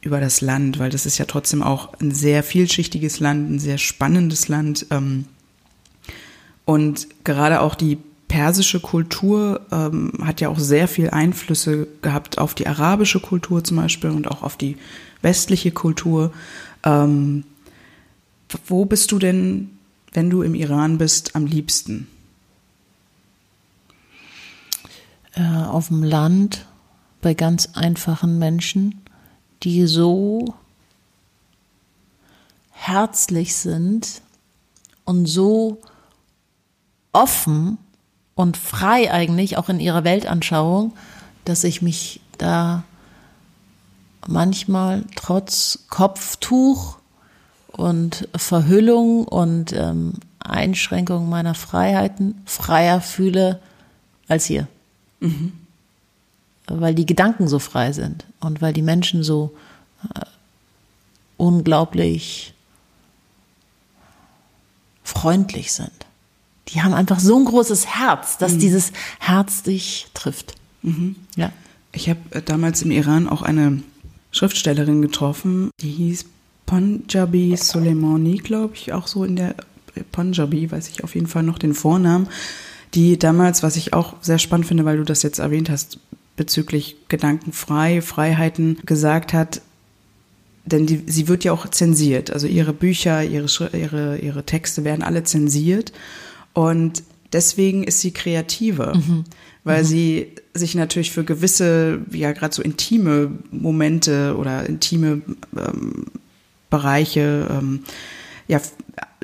über das Land, weil das ist ja trotzdem auch ein sehr vielschichtiges Land, ein sehr spannendes Land. Ähm, und gerade auch die persische Kultur ähm, hat ja auch sehr viel Einflüsse gehabt auf die arabische Kultur zum Beispiel und auch auf die westliche Kultur. Ähm, wo bist du denn, wenn du im Iran bist, am liebsten? Äh, auf dem Land bei ganz einfachen Menschen, die so herzlich sind und so offen und frei eigentlich, auch in ihrer Weltanschauung, dass ich mich da manchmal trotz Kopftuch und Verhüllung und ähm, Einschränkung meiner Freiheiten freier fühle als hier. Mhm. Weil die Gedanken so frei sind und weil die Menschen so äh, unglaublich freundlich sind. Die haben einfach so ein großes Herz, dass mhm. dieses Herz dich trifft. Mhm. Ja. Ich habe äh, damals im Iran auch eine Schriftstellerin getroffen, die hieß Punjabi Soleimani, glaube ich, auch so in der äh, Punjabi, weiß ich auf jeden Fall noch den Vornamen, die damals, was ich auch sehr spannend finde, weil du das jetzt erwähnt hast, bezüglich gedankenfrei, Freiheiten gesagt hat, denn die, sie wird ja auch zensiert. Also ihre Bücher, ihre, ihre, ihre Texte werden alle zensiert. Und deswegen ist sie kreative, mhm. weil mhm. sie sich natürlich für gewisse, ja, gerade so intime Momente oder intime ähm, Bereiche, ähm, ja,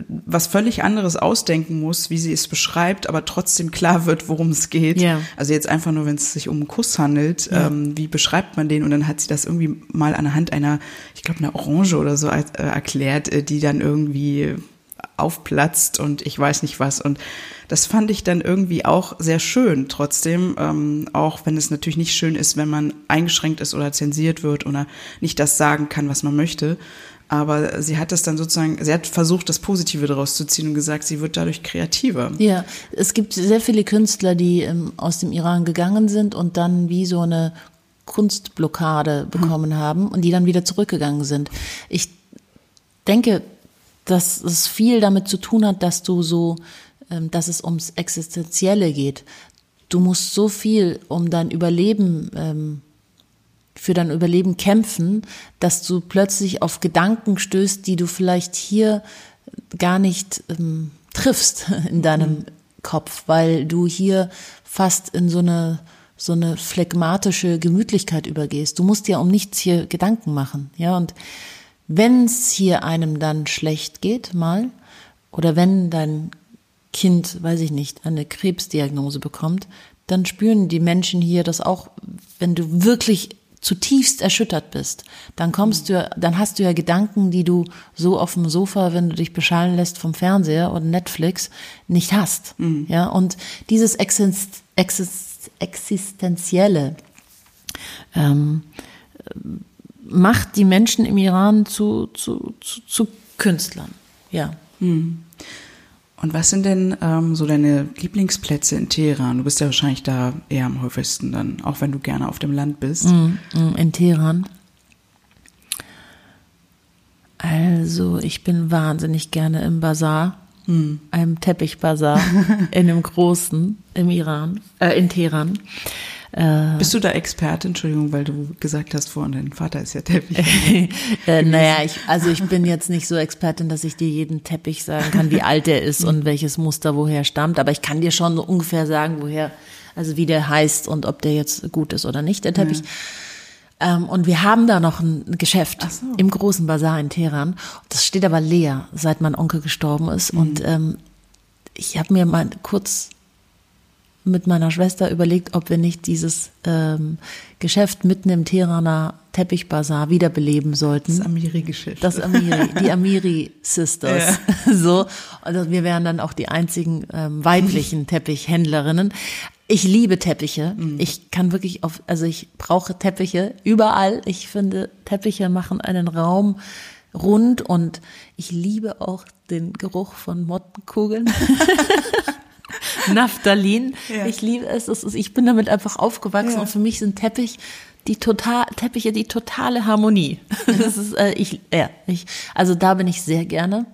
was völlig anderes ausdenken muss, wie sie es beschreibt, aber trotzdem klar wird, worum es geht. Yeah. Also jetzt einfach nur, wenn es sich um einen Kuss handelt, ja. ähm, wie beschreibt man den? Und dann hat sie das irgendwie mal anhand einer, ich glaube, einer Orange oder so äh, erklärt, äh, die dann irgendwie aufplatzt und ich weiß nicht was. Und das fand ich dann irgendwie auch sehr schön. Trotzdem, ähm, auch wenn es natürlich nicht schön ist, wenn man eingeschränkt ist oder zensiert wird oder nicht das sagen kann, was man möchte. Aber sie hat es dann sozusagen, sie hat versucht, das Positive daraus zu ziehen und gesagt, sie wird dadurch kreativer. Ja, es gibt sehr viele Künstler, die ähm, aus dem Iran gegangen sind und dann wie so eine Kunstblockade bekommen hm. haben und die dann wieder zurückgegangen sind. Ich denke, dass es viel damit zu tun hat, dass du so, ähm, dass es ums Existenzielle geht. Du musst so viel um dein Überleben ähm, für dein Überleben kämpfen, dass du plötzlich auf Gedanken stößt, die du vielleicht hier gar nicht ähm, triffst in deinem mhm. Kopf, weil du hier fast in so eine so eine phlegmatische Gemütlichkeit übergehst. Du musst dir um nichts hier Gedanken machen, ja und wenn es hier einem dann schlecht geht, mal oder wenn dein Kind, weiß ich nicht, eine Krebsdiagnose bekommt, dann spüren die Menschen hier das auch, wenn du wirklich zutiefst erschüttert bist, dann kommst du, dann hast du ja Gedanken, die du so auf dem Sofa, wenn du dich beschallen lässt vom Fernseher oder Netflix, nicht hast. Mhm. Ja, und dieses Exist Exist Existenzielle ähm, macht die Menschen im Iran zu, zu, zu, zu Künstlern. Ja. Mhm. Und was sind denn ähm, so deine Lieblingsplätze in Teheran? Du bist ja wahrscheinlich da eher am häufigsten dann, auch wenn du gerne auf dem Land bist. Mm, mm, in Teheran. Also, ich bin wahnsinnig gerne im Bazar, mm. einem Teppichbazar in einem großen im Iran, äh, in Teheran. Äh, Bist du da Experte? Entschuldigung, weil du gesagt hast vorhin, dein Vater ist ja Teppich. äh, naja, ich, also ich bin jetzt nicht so Expertin, dass ich dir jeden Teppich sagen kann, wie alt der ist und welches Muster woher stammt. Aber ich kann dir schon so ungefähr sagen, woher, also wie der heißt und ob der jetzt gut ist oder nicht, der Teppich. Ja. Ähm, und wir haben da noch ein Geschäft so. im großen Bazar in Teheran. Das steht aber leer, seit mein Onkel gestorben ist. Mhm. Und ähm, ich habe mir mal kurz mit meiner Schwester überlegt, ob wir nicht dieses ähm, Geschäft mitten im Teheraner Teppichbazar wiederbeleben sollten. Das Amiri-Geschäft. Das Amiri, die Amiri Sisters. Ja. So. Also wir wären dann auch die einzigen ähm, weiblichen Teppichhändlerinnen. Ich liebe Teppiche. Mhm. Ich kann wirklich auf, also ich brauche Teppiche überall. Ich finde, Teppiche machen einen Raum rund und ich liebe auch den Geruch von Mottenkugeln. Naphthalin. Ja. Ich liebe es. Ist, ich bin damit einfach aufgewachsen ja. und für mich sind Teppich die total Teppiche die totale Harmonie. Das ist äh, ich ja ich also da bin ich sehr gerne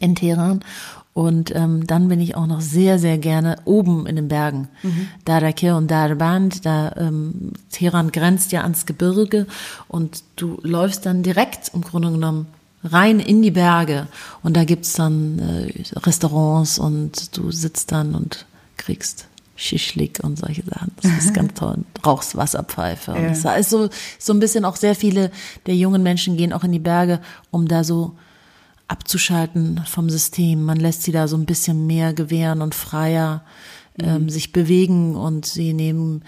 in Teheran und ähm, dann bin ich auch noch sehr sehr gerne oben in den Bergen. Mhm. Darakir und Darband, da ähm, Teheran grenzt ja ans Gebirge und du läufst dann direkt im Grunde genommen rein in die Berge. Und da gibt's dann äh, Restaurants und du sitzt dann und kriegst Schischlik und solche Sachen. Das ist ganz toll. Rauchst Wasserpfeife. Ja. Und das ist so, so ein bisschen auch sehr viele der jungen Menschen gehen auch in die Berge, um da so abzuschalten vom System. Man lässt sie da so ein bisschen mehr gewähren und freier ähm, mhm. sich bewegen und sie nehmen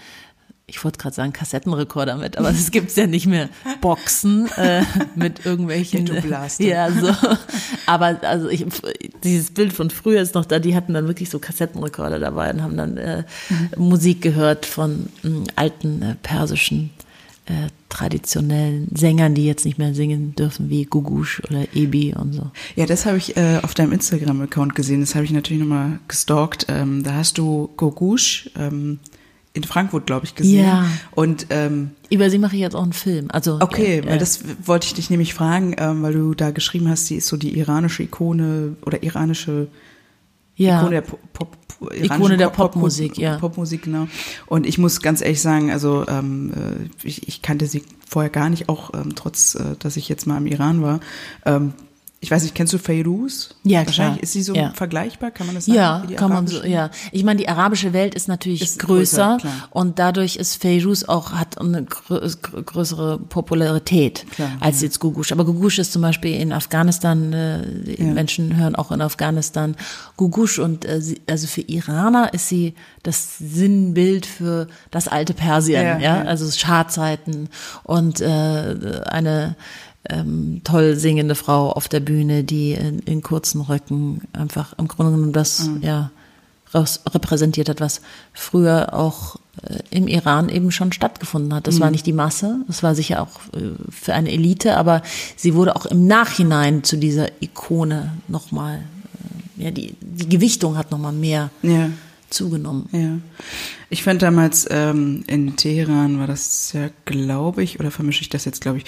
ich wollte gerade sagen Kassettenrekorder mit, aber es gibt's ja nicht mehr. Boxen äh, mit irgendwelchen. Ja, so. Aber also ich, dieses Bild von früher ist noch da, die hatten dann wirklich so Kassettenrekorder dabei und haben dann äh, mhm. Musik gehört von äh, alten äh, persischen äh, traditionellen Sängern, die jetzt nicht mehr singen dürfen, wie Gugusch oder Ebi und so. Ja, das habe ich äh, auf deinem Instagram-Account gesehen. Das habe ich natürlich nochmal gestalkt. Ähm, da hast du Gugusch ähm, in Frankfurt, glaube ich, gesehen. Ja. Und ähm, Über sie mache ich jetzt auch einen Film. Also okay, äh, weil das wollte ich dich nämlich fragen, ähm, weil du da geschrieben hast, sie ist so die iranische Ikone oder iranische ja. Ikone der Pop, Pop Ikone der Popmusik, ja. Popmusik, genau. Und ich muss ganz ehrlich sagen, also ähm, äh, ich, ich kannte sie vorher gar nicht, auch ähm, trotz, äh, dass ich jetzt mal im Iran war. Ähm, ich weiß nicht, kennst du Feiruz? Ja, Wahrscheinlich klar. ist sie so Ja. vergleichbar, kann man das sagen? Ja, kann man so, ja. Ich meine, die arabische Welt ist natürlich Ist größer, größer, und dadurch ist Feiruz auch, hat eine grö grö- größere Popularität Klar, als jetzt Gugush. Aber Gugush ist zum Beispiel in Afghanistan, äh, die Ja. Menschen hören auch in Afghanistan Gugush und äh, sie, also für Iraner ist sie das Sinnbild für das alte Persien, Ja, ja, ja. also Schadzeiten und äh, eine ähm, toll singende Frau auf der Bühne, die in, in kurzen Röcken einfach im Grunde genommen das Mhm. ja raus, repräsentiert hat, was früher auch äh, im Iran eben schon stattgefunden hat. Das Mhm. war nicht die Masse, das war sicher auch äh, für eine Elite, aber sie wurde auch im Nachhinein zu dieser Ikone nochmal, äh, ja, die, die Gewichtung hat nochmal mehr Ja. zugenommen. Ja. Ich fand damals ähm, in Teheran war das ja, glaube ich, oder vermische ich das jetzt, glaube ich.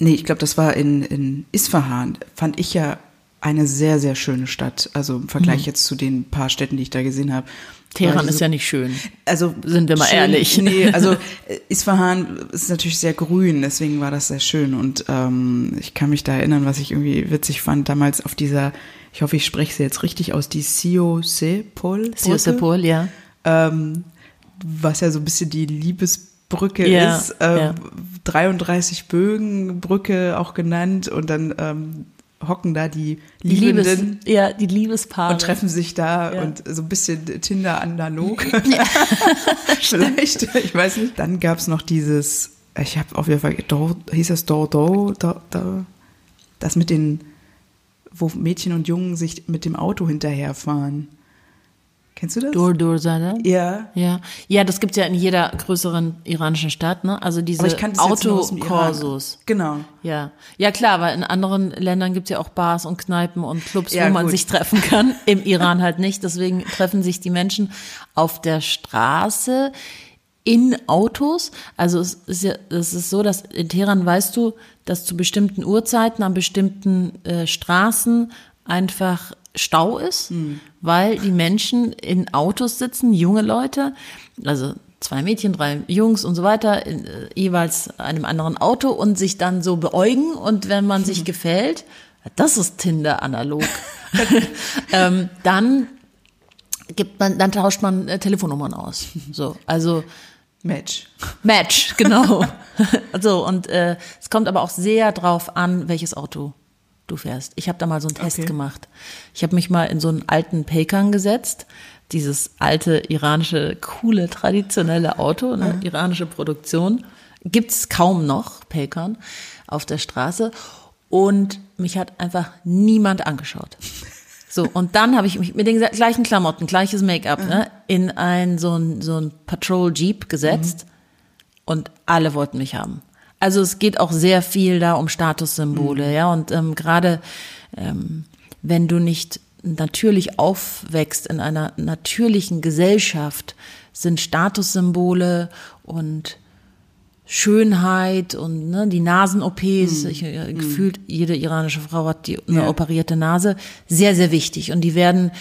Nee, ich glaube, das war in, in Isfahan, fand ich ja eine sehr, sehr schöne Stadt. Also im Vergleich jetzt zu den paar Städten, die ich da gesehen habe. Mhm. Teheran die ist so- ja nicht schön. also Sind wir mal ehrlich. Nee, also äh, Isfahan ist natürlich sehr grün, deswegen war das sehr schön. Und ähm, ich kann mich da erinnern, was ich irgendwie witzig fand, damals auf dieser, ich hoffe, ich spreche sie jetzt richtig aus, die Sio Sepol. Sio Sepol, ja. Ähm, was ja so ein bisschen die Liebesbrücke Ja, ist. Ähm, ja. 33 Bögen, Brücke auch genannt. Und dann ähm, hocken da die Die Liebes, Liebenden ja, die Liebespaare. und treffen sich da Ja. und so ein bisschen Tinder analog. Vielleicht, ich weiß nicht. Dann gab es noch dieses, ich habe auf jeden Fall, Do, hieß das Do, Do, Do, Do, das mit den, wo Mädchen und Jungen sich mit dem Auto hinterherfahren. Kennst du das? Dur Dur Sada. Ja. Ja, ja, das gibt's ja in jeder größeren iranischen Stadt, ne? Also diese. Autokorsos. Genau. Ja, ja klar, weil in anderen Ländern gibt's ja auch Bars und Kneipen und Clubs, Ja, wo man gut. sich treffen kann. Im Iran halt nicht. Deswegen treffen sich die Menschen auf der Straße in Autos. Also es ist ja, es ist so, dass in Teheran weißt du, dass zu bestimmten Uhrzeiten an bestimmten äh, Straßen einfach Stau ist, Hm. weil die Menschen in Autos sitzen, junge Leute, also zwei Mädchen, drei Jungs und so weiter, in äh, jeweils einem anderen Auto und sich dann so beäugen und wenn man sich gefällt, das ist Tinder analog, ähm, dann gibt man, dann tauscht man äh, Telefonnummern aus. So, also Match. Match, genau. so, und äh, es kommt aber auch sehr drauf an, welches Auto du fährst. Ich habe da mal so einen Test Okay. gemacht. Ich habe mich mal in so einen alten Paykan gesetzt, dieses alte iranische, coole, traditionelle Auto, eine iranische Produktion. Gibt's kaum noch, Paykan, auf der Straße. Und mich hat einfach niemand angeschaut. So, und dann habe ich mich mit den gleichen Klamotten, gleiches Make-up, ne, in ein so ein, so ein Patrol-Jeep gesetzt und alle wollten mich haben. Also es geht auch sehr viel da um Statussymbole, ja, und ähm, gerade ähm, wenn du nicht natürlich aufwächst in einer natürlichen Gesellschaft, sind Statussymbole und Schönheit und ne, die Nasen-OPs, ich, äh, gefühlt jede iranische Frau hat die, eine Ja. operierte Nase, sehr, sehr wichtig. Und die werden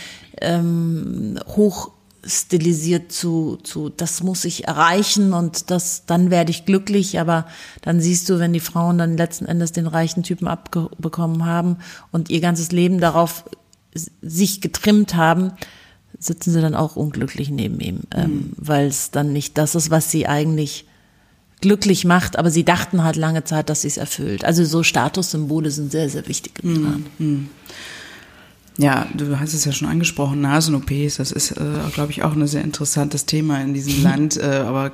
ähm, hoch stilisiert zu, zu, das muss ich erreichen und das, dann werde ich glücklich, aber dann siehst du, wenn die Frauen dann letzten Endes den reichen Typen abbekommen haben und ihr ganzes Leben darauf sich getrimmt haben, sitzen sie dann auch unglücklich neben ihm, ähm, weil es dann nicht das ist, was sie eigentlich glücklich macht, aber sie dachten halt lange Zeit, dass sie es erfüllt. Also so Statussymbole sind sehr, sehr wichtig im Iran. Ja, du hast es ja schon angesprochen, Nasen-OPs, das ist, äh, glaube ich, auch ein sehr interessantes Thema in diesem Land. Äh, aber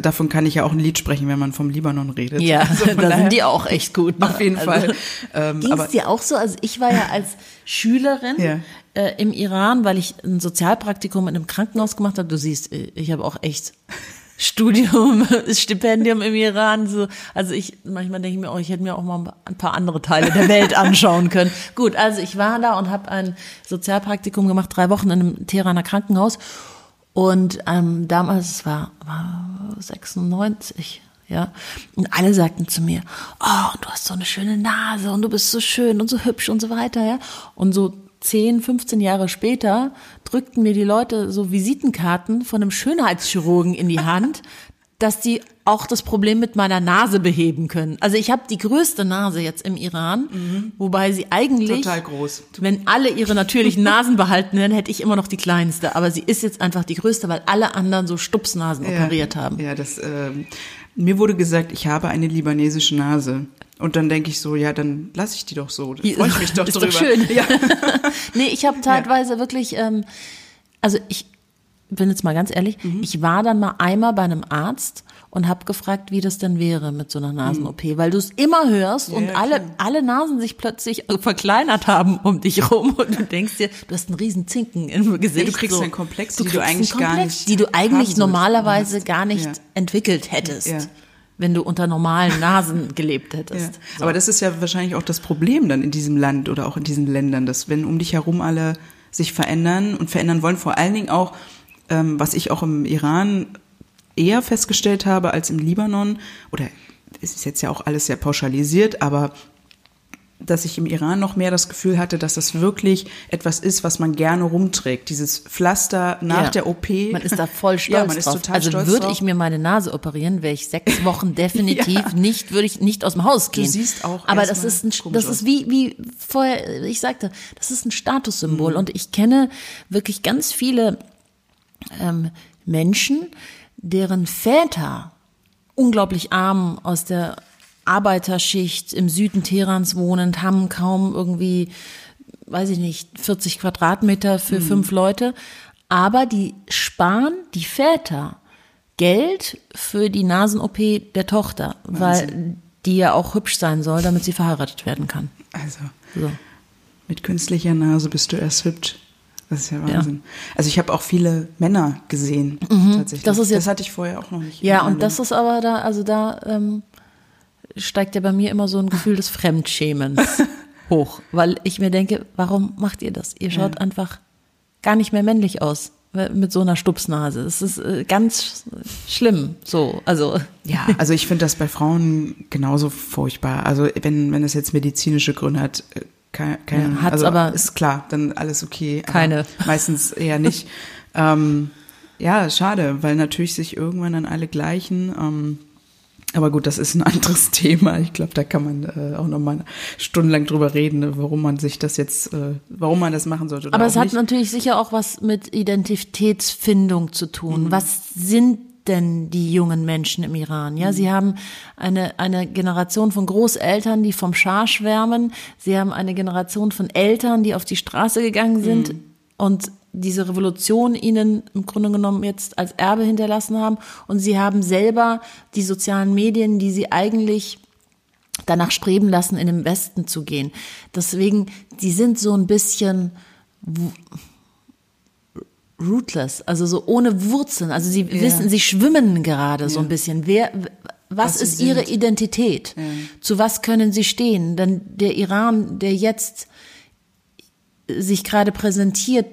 davon kann ich ja auch ein Lied sprechen, wenn man vom Libanon redet. Ja, Also da daher- sind die auch echt gut. ne? Auf jeden Also, Fall. Ähm, Ging es dir auch so? Also ich war ja als Schülerin Ja. äh, im Iran, weil ich ein Sozialpraktikum in einem Krankenhaus gemacht habe. Du siehst, äh, ich habe auch echt Studium, Stipendium im Iran. So, also ich, manchmal denke ich mir auch, ich hätte mir auch mal ein paar andere Teile der Welt anschauen können. Gut, also ich war da und habe ein Sozialpraktikum gemacht, drei Wochen in einem Teheraner Krankenhaus. Und ähm, damals, es war, war 96, ja. Und alle sagten zu mir, oh, du hast so eine schöne Nase und du bist so schön und so hübsch und so weiter, ja. Und so 10, 15 Jahre später drückten mir die Leute so Visitenkarten von einem Schönheitschirurgen in die Hand, dass die auch das Problem mit meiner Nase beheben können. Also ich habe die größte Nase jetzt im Iran, mhm. wobei sie eigentlich total groß. Wenn alle ihre natürlichen Nasen behalten wären, hätte ich immer noch die kleinste. Aber sie ist jetzt einfach die größte, weil alle anderen so Stupsnasen ja, operiert haben. Ja, das. Äh, mir wurde gesagt, ich habe eine libanesische Nase. Und dann denke ich so, ja, dann lasse ich die doch so. Da freue ich mich doch ist drüber. Doch schön. Ja. nee, ich habe teilweise ja. wirklich, ähm, also ich bin jetzt mal ganz ehrlich, mhm. ich war dann mal einmal bei einem Arzt und habe gefragt, wie das denn wäre mit so einer Nasen-OP, mhm. weil du es immer hörst ja, und alle, alle Nasen sich plötzlich verkleinert haben um dich rum und du denkst dir, du hast einen riesen Zinken im Gesicht. Ja, du kriegst so. einen Komplex, du die du eigentlich Komplex, gar nicht die du eigentlich normalerweise gar nicht ja. entwickelt hättest. Wenn du unter normalen Nasen gelebt hättest. Ja. So. Aber das ist ja wahrscheinlich auch das Problem dann in diesem Land oder auch in diesen Ländern, dass wenn um dich herum alle sich verändern und verändern wollen, vor allen Dingen auch, ähm, was ich auch im Iran eher festgestellt habe als im Libanon, oder es ist jetzt ja auch alles sehr pauschalisiert, aber dass ich im Iran noch mehr das Gefühl hatte, dass das wirklich etwas ist, was man gerne rumträgt. Dieses Pflaster nach ja, der OP. Man ist da voll stolz ja, man ist drauf. Total also stolz würde ich mir meine Nase operieren, wäre ich sechs Wochen definitiv ja. nicht, würde ich nicht aus dem Haus gehen. Du siehst auch. Aber das ist ein, das ist wie, wie vorher, ich sagte, das ist ein Statussymbol. Mhm. Und ich kenne wirklich ganz viele ähm, Menschen, deren Väter unglaublich arm aus der Arbeiterschicht im Süden Teherans wohnend, haben kaum irgendwie, weiß ich nicht, 40 Quadratmeter für mhm. fünf Leute. Aber die sparen, die Väter, Geld für die Nasen-OP der Tochter, Wahnsinn. weil die ja auch hübsch sein soll, damit sie verheiratet werden kann. Also, so. mit künstlicher Nase bist du erst hübsch. Das ist ja Wahnsinn. Ja. Also ich habe auch viele Männer gesehen, mhm, tatsächlich. Das, das hatte ich vorher auch noch nicht. Ja, und das ist aber da, also da ähm, steigt ja bei mir immer so ein Gefühl des Fremdschämens hoch, weil ich mir denke, warum macht ihr das? Ihr schaut ja. einfach gar nicht mehr männlich aus mit so einer Stupsnase. Das ist äh, ganz schlimm. So, also ja, also ich finde das bei Frauen genauso furchtbar. Also wenn wenn es jetzt medizinische Gründe hat, äh, keine, keine ja, also aber ist klar, dann alles okay. Keine. Meistens eher nicht. ähm, ja, schade, weil natürlich sich irgendwann dann alle gleichen. Ähm, aber gut, das ist ein anderes Thema. Ich glaube, da kann man äh, auch noch mal stundenlang drüber reden, warum man sich das jetzt, äh, warum man das machen sollte. Aber es hat natürlich sicher auch was mit Identitätsfindung zu tun. Mhm. Was sind denn die jungen Menschen im Iran? Ja, mhm. sie haben eine, eine Generation von Großeltern, die vom Schah schwärmen. Sie haben eine Generation von Eltern, die auf die Straße gegangen sind mhm. und diese Revolution ihnen im Grunde genommen jetzt als Erbe hinterlassen haben. Und sie haben selber die sozialen Medien, die sie eigentlich danach streben lassen, in den Westen zu gehen. Deswegen, die sind so ein bisschen rootless, also so ohne Wurzeln. Also sie ja. wissen, sie schwimmen gerade ja. so ein bisschen. Wer, was, was ist ihre Identität? Ja. Zu was können sie stehen? Denn der Iran, der jetzt sich gerade präsentiert,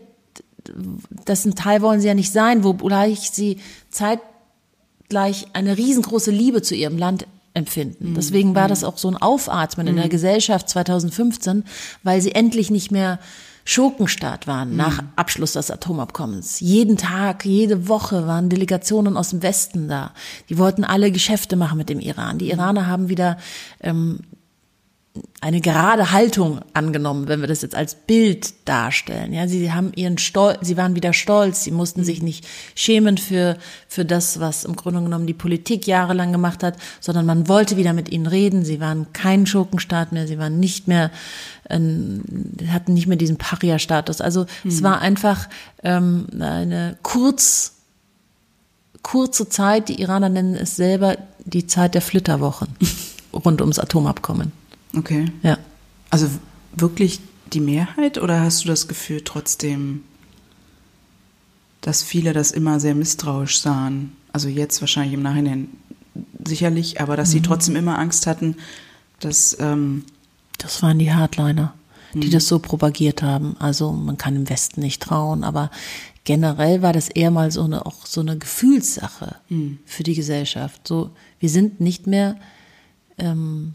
dessen Teil wollen sie ja nicht sein, wogleich sie zeitgleich eine riesengroße Liebe zu ihrem Land empfinden. Mhm. Deswegen war das mhm. auch so ein Aufatmen in der mhm. Gesellschaft 2015, weil sie endlich nicht mehr Schurkenstaat waren nach Abschluss des Atomabkommens. Jeden Tag, jede Woche waren Delegationen aus dem Westen da. Die wollten alle Geschäfte machen mit dem Iran. Die Iraner haben wieder ähm, eine gerade Haltung angenommen, wenn wir das jetzt als Bild darstellen. Ja, sie haben ihren Stolz, sie waren wieder stolz, sie mussten sich nicht schämen für, für das, was im Grunde genommen die Politik jahrelang gemacht hat, sondern man wollte wieder mit ihnen reden. Sie waren kein Schurkenstaat mehr, sie waren nicht mehr, äh, hatten nicht mehr diesen Paria-Status. Also mhm. es war einfach ähm, eine kurz, kurze Zeit, die Iraner nennen es selber die Zeit der Flitterwochen rund ums Atomabkommen. Okay. Ja. Also wirklich die Mehrheit oder hast du das Gefühl trotzdem, dass viele das immer sehr misstrauisch sahen? Also jetzt wahrscheinlich im Nachhinein sicherlich, aber dass mhm. sie trotzdem immer Angst hatten, dass. Ähm, das waren die Hardliner, die mhm. das so propagiert haben. Also man kann im Westen nicht trauen, aber generell war das eher mal so eine auch so eine Gefühlssache mhm. für die Gesellschaft. So, wir sind nicht mehr ähm,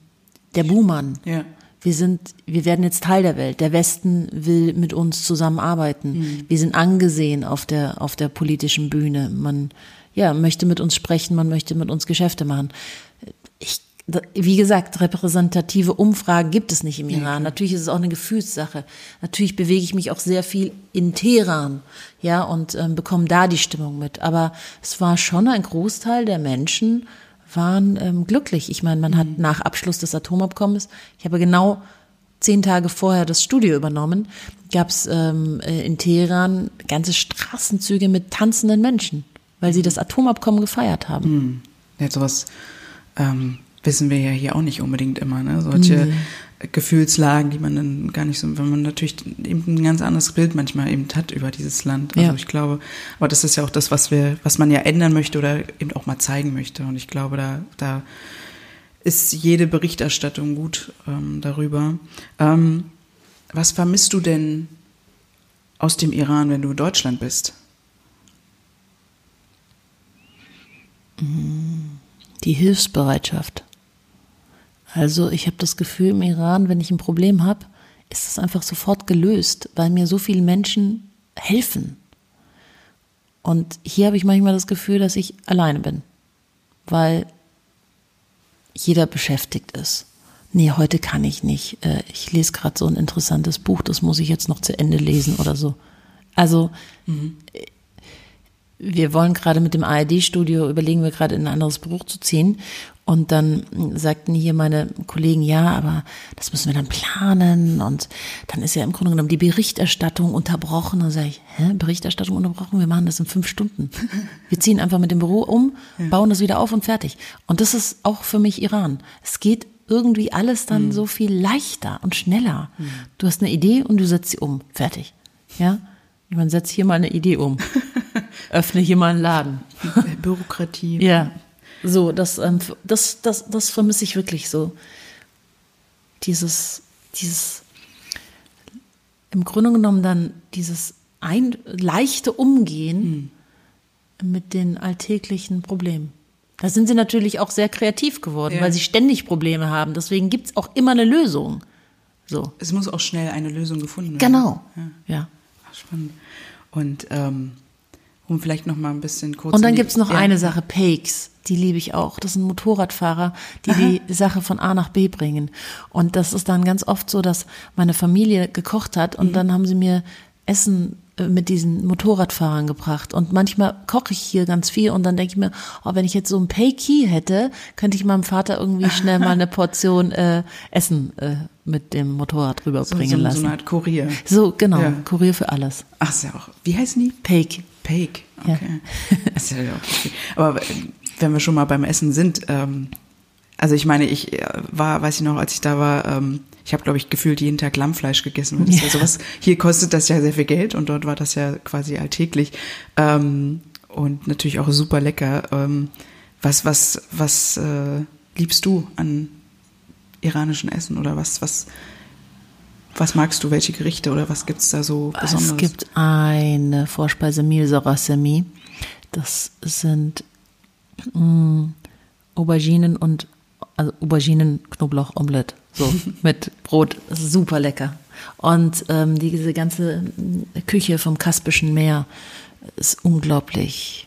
der Buhmann. Ja. Wir sind, wir werden jetzt Teil der Welt. Der Westen will mit uns zusammenarbeiten. Mhm. Wir sind angesehen auf der auf der politischen Bühne. Man ja möchte mit uns sprechen, man möchte mit uns Geschäfte machen. Ich wie gesagt, repräsentative Umfragen gibt es nicht im Iran. Natürlich ist es auch eine Gefühlssache. Natürlich bewege ich mich auch sehr viel in Teheran, ja, und ähm, bekomme da die Stimmung mit. Aber es war schon ein Großteil der Menschen waren ähm, glücklich. Ich meine, man mhm. hat nach Abschluss des Atomabkommens, ich habe genau zehn Tage vorher das Studio übernommen, gab es ähm, äh, in Teheran ganze Straßenzüge mit tanzenden Menschen, weil sie das Atomabkommen gefeiert haben. Mhm. Ja, sowas ähm, wissen wir ja hier auch nicht unbedingt immer, ne? Solche mhm. Gefühlslagen, die man dann gar nicht so, wenn man natürlich eben ein ganz anderes Bild manchmal eben hat über dieses Land. Also ja. ich glaube, aber das ist ja auch das, was wir, was man ja ändern möchte oder eben auch mal zeigen möchte. Und ich glaube, da, da ist jede Berichterstattung gut ähm, darüber. Ähm, was vermisst du denn aus dem Iran, wenn du in Deutschland bist? Die Hilfsbereitschaft. Also ich habe das Gefühl im Iran, wenn ich ein Problem habe, ist es einfach sofort gelöst, weil mir so viele Menschen helfen. Und hier habe ich manchmal das Gefühl, dass ich alleine bin, weil jeder beschäftigt ist. Nee, heute kann ich nicht. Äh, ich lese gerade so ein interessantes Buch, das muss ich jetzt noch zu Ende lesen oder so. Also mhm wir wollen gerade mit dem ARD-Studio, überlegen wir gerade in ein anderes Buch zu ziehen. Und dann sagten hier meine Kollegen, ja, aber das müssen wir dann planen. Und dann ist ja im Grunde genommen die Berichterstattung unterbrochen. Und dann sage ich, hä, Berichterstattung unterbrochen? Wir machen das in fünf Stunden. Wir ziehen einfach mit dem Büro um, bauen das wieder auf und fertig. Und das ist auch für mich Iran. Es geht irgendwie alles dann mhm. so viel leichter und schneller. Mhm. Du hast eine Idee und du setzt sie um. Fertig. Ja? Man setzt hier mal eine Idee um. Öffne hier mal einen Laden. Bürokratie. Ja. So, das, ähm, das, das, das vermisse ich wirklich so. Dieses, dieses, im Grunde genommen dann dieses ein, leichte Umgehen hm. mit den alltäglichen Problemen. Da sind sie natürlich auch sehr kreativ geworden, ja. weil sie ständig Probleme haben. Deswegen gibt es auch immer eine Lösung. So. Es muss auch schnell eine Lösung gefunden werden. Genau. Ja. ja. Ach, spannend. Und ähm, um vielleicht noch mal ein bisschen kurz. Und dann gibt's noch ja. eine Sache, Pakes. Die liebe ich auch. Das sind Motorradfahrer, die Aha. die Sache von A nach B bringen. Und das ist dann ganz oft so, dass meine Familie gekocht hat und mhm. dann haben sie mir Essen äh, mit diesen Motorradfahrern gebracht. Und manchmal koche ich hier ganz viel und dann denke ich mir, oh, wenn ich jetzt so ein Pay-Key hätte, könnte ich meinem Vater irgendwie schnell mal eine Portion äh, Essen äh, mit dem Motorrad rüberbringen so, so, lassen. So eine Art Kurier. So, genau, ja. Kurier für alles. Ach, ist ja auch. Wie heißen die? Pake. Pake, okay. Ja. Aber wenn wir schon mal beim Essen sind, ähm, also ich meine, ich äh, war, weiß ich noch, als ich da war, ähm, ich habe, glaube ich, gefühlt jeden Tag Lammfleisch gegessen. Das ja. ja sowas, hier kostet das ja sehr viel Geld und dort war das ja quasi alltäglich. Ähm, und natürlich auch super lecker. Ähm, was, was, was äh, liebst du an iranischen Essen oder was, was, was magst du, welche Gerichte oder was gibt's da so Besonderes? Es gibt eine Vorspeise Mil Sarasemi. Das sind mh, mm, Auberginen und also Auberginen Knoblauch Omelette so mit Brot, super lecker. Und ähm, diese ganze Küche vom Kaspischen Meer ist unglaublich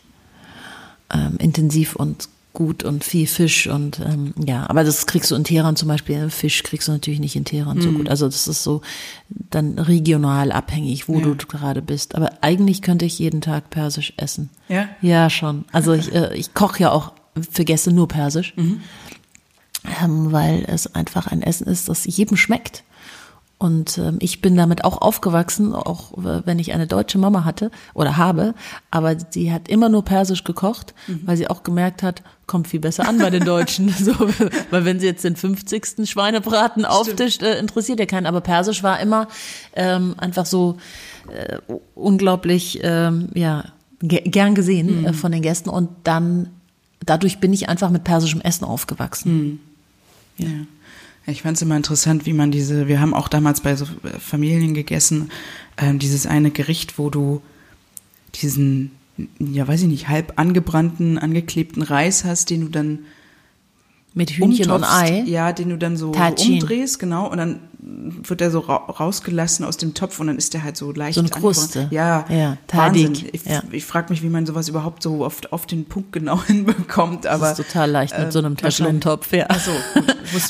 ähm, intensiv und gut und viel Fisch und ähm, ja, aber das kriegst du in Teheran zum Beispiel, Fisch kriegst du natürlich nicht in Teheran mm. so gut. Also das ist so dann regional abhängig, wo ja. du gerade bist. Aber eigentlich könnte ich jeden Tag Persisch essen. Ja? Ja, schon. Also ich, äh, ich koche ja auch für Gäste nur Persisch. Mhm ähm, weil es einfach ein Essen ist, das jedem schmeckt. Und ähm, ich bin damit auch aufgewachsen, auch äh, wenn ich eine deutsche Mama hatte oder habe, aber sie hat immer nur Persisch gekocht, mhm. weil sie auch gemerkt hat, kommt viel besser an bei den Deutschen. so, weil wenn sie jetzt den 50. Schweinebraten auftischt, äh, interessiert ja keinen. Aber Persisch war immer ähm, einfach so äh, unglaublich, ähm, ja, ge gern gesehen äh, von den Gästen und dann dadurch bin ich einfach mit persischem Essen aufgewachsen. Ja. ja. Ich fand es immer interessant, wie man diese, wir haben auch damals bei so Familien gegessen, äh, dieses eine Gericht, wo du diesen, ja weiß ich nicht, halb angebrannten, angeklebten Reis hast, den du dann Mit Hühnchen und umtopfst. Ei. Ja, den du dann so, Tagine. umdrehst, genau, und dann wird er so ra rausgelassen aus dem Topf und dann ist der halt so leicht So eine. Kruste. Ja, Ja, Wahnsinn. Ich, ja. ich frage mich, wie man sowas überhaupt so oft auf den Punkt genau hinbekommt, aber Das ist total leicht mit äh, so einem wahrscheinlich- Teflontopf, ja. Ach so,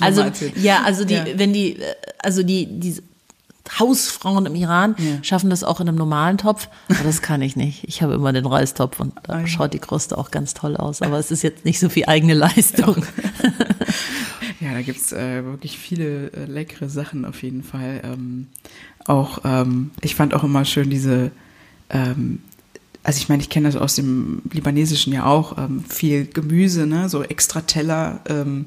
Also, ja, also die, Ja. wenn die, äh, also die, die Hausfrauen im Iran Ja. schaffen das auch in einem normalen Topf, aber das kann ich nicht. Ich habe immer den Reistopf und da Ah, schaut die Kruste auch ganz toll aus, aber es ist jetzt nicht so viel eigene Leistung. Ja, da gibt's äh, wirklich viele äh, leckere Sachen auf jeden Fall. Ähm, auch, ähm, ich fand auch immer schön diese, ähm, also ich meine, ich kenne das aus dem Libanesischen ja auch, ähm, viel Gemüse, ne, so extra Teller ähm,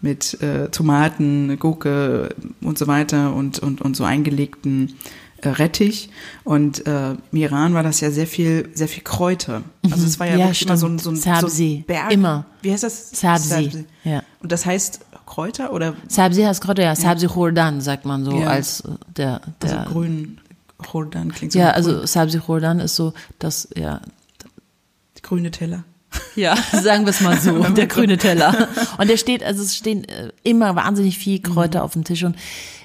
mit äh, Tomaten, Gurke und so weiter und, und, und so eingelegten äh, Rettich. Und äh, im Iran war das ja sehr viel, sehr viel Kräuter. Also es war ja, Ja, wirklich immer so ein, so ein, so Sabzi. ein Berg. Immer. Wie heißt das? Sabzi. Ja. Und das heißt Kräuter oder Sabzi heißt Kräuter, ja, Sabzi Khordan sagt man so Ja. als äh, der, also der grün Jordan klingt so ja, grün. also Sabzi Khordan ist so, das, ja, grüne Teller. Ja, sagen wir es mal so, der grüne Teller. Und der steht, also es stehen äh, immer wahnsinnig viel Kräuter auf dem Tisch und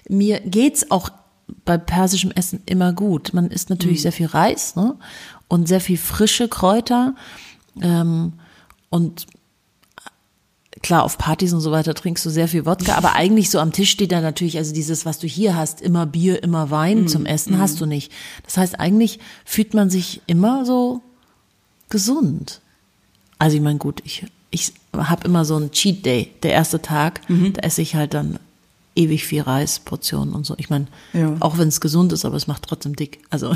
mir geht's auch bei persischem Essen immer gut. Man isst natürlich sehr viel Reis, ne? Und sehr viel frische Kräuter. Ähm, und klar, auf Partys und so weiter trinkst du sehr viel Wodka, aber eigentlich so am Tisch steht da natürlich, also dieses, was du hier hast, immer Bier, immer Wein zum Essen, hast du nicht. Das heißt, eigentlich fühlt man sich immer so gesund. Also ich meine, gut, ich, ich habe immer so einen Cheat Day, der erste Tag, da esse ich halt dann ewig viel Reis, Portionen und so. Ich meine, Ja. auch wenn es gesund ist, aber es macht trotzdem dick. Also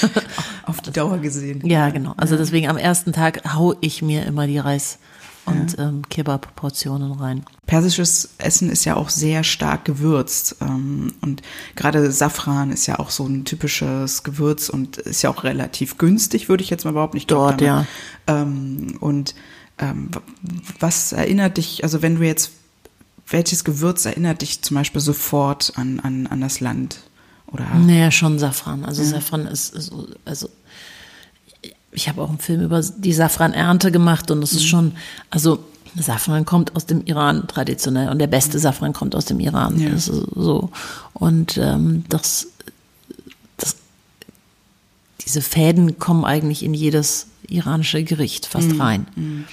Auf die Dauer gesehen. ja, genau. Also deswegen am ersten Tag hau ich mir immer die Reis und ähm, Kebab-Portionen rein. Persisches Essen ist ja auch sehr stark gewürzt. Ähm, und gerade Safran ist ja auch so ein typisches Gewürz und ist ja auch relativ günstig, würde ich jetzt mal überhaupt nicht Dort, ja. Ähm, und ähm, was erinnert dich, also wenn du jetzt, welches Gewürz erinnert dich zum Beispiel sofort an, an, an das Land? Oder Naja, schon Safran. Also Safran ist, ist so- also ich habe auch einen Film über die Safranernte gemacht und es ist schon, also Safran kommt aus dem Iran traditionell und der beste Safran kommt aus dem Iran. Ja. Das ist so. Und ähm, das, das, diese Fäden kommen eigentlich in jedes iranische Gericht fast rein.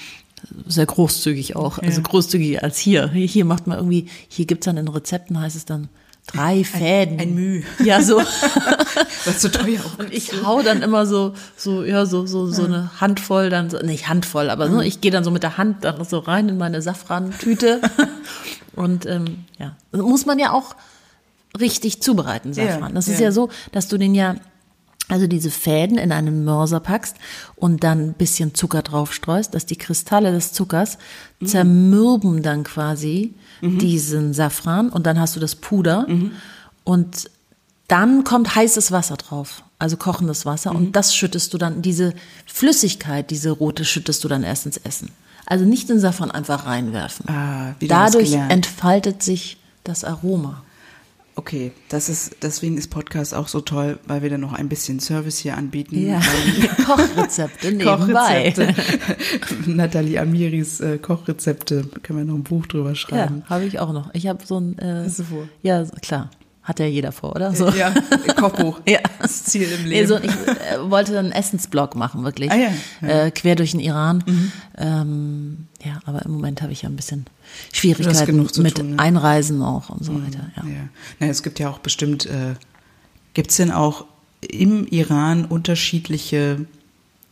Sehr großzügig auch, also Ja. großzügiger als hier. Hier hier macht man irgendwie, hier gibt's dann in Rezepten, heißt es dann drei Fäden. ein Müh. Ja, so. was so teuer auch Und ich hau dann immer so, so, ja, so, so, so eine Handvoll, dann so, nicht Handvoll, aber so, ich gehe dann so mit der Hand dann so rein in meine Safran-Tüte. Und ähm, ja, muss man ja auch richtig zubereiten, Safran. Ja, das ist ja. ja so, dass du den ja, also diese Fäden in einen Mörser packst und dann ein bisschen Zucker drauf streust, dass die Kristalle des Zuckers zermürben dann quasi diesen Safran und dann hast du das Puder und dann kommt heißes Wasser drauf, also kochendes Wasser und das schüttest du dann, diese Flüssigkeit, diese rote schüttest du dann erst ins Essen. Also nicht den Safran einfach reinwerfen. Ah, Dadurch entfaltet sich das Aroma. Okay, das ist, deswegen ist Podcast auch so toll, weil wir dann noch ein bisschen Service hier anbieten. Ja, Ähm, Kochrezepte nebenbei. Kochrezepte. Nathalie Amiris äh, Kochrezepte, können wir noch ein Buch drüber Ja, schreiben. habe ich auch noch. Ich habe so ein, äh, ja, klar, hat ja jeder vor, oder? So. Ja, Kochbuch. Ja. Das Ziel im Leben. so, ich äh, wollte dann einen Essensblog machen, wirklich. Ah, ja. Mhm. Äh, quer durch den Iran. Ähm, ja, aber im Moment habe ich ja ein bisschen Schwierigkeiten mit tun, ne? Einreisen auch und so weiter. Ja. Ja. Na, es gibt ja auch bestimmt, äh, gibt es denn auch im Iran unterschiedliche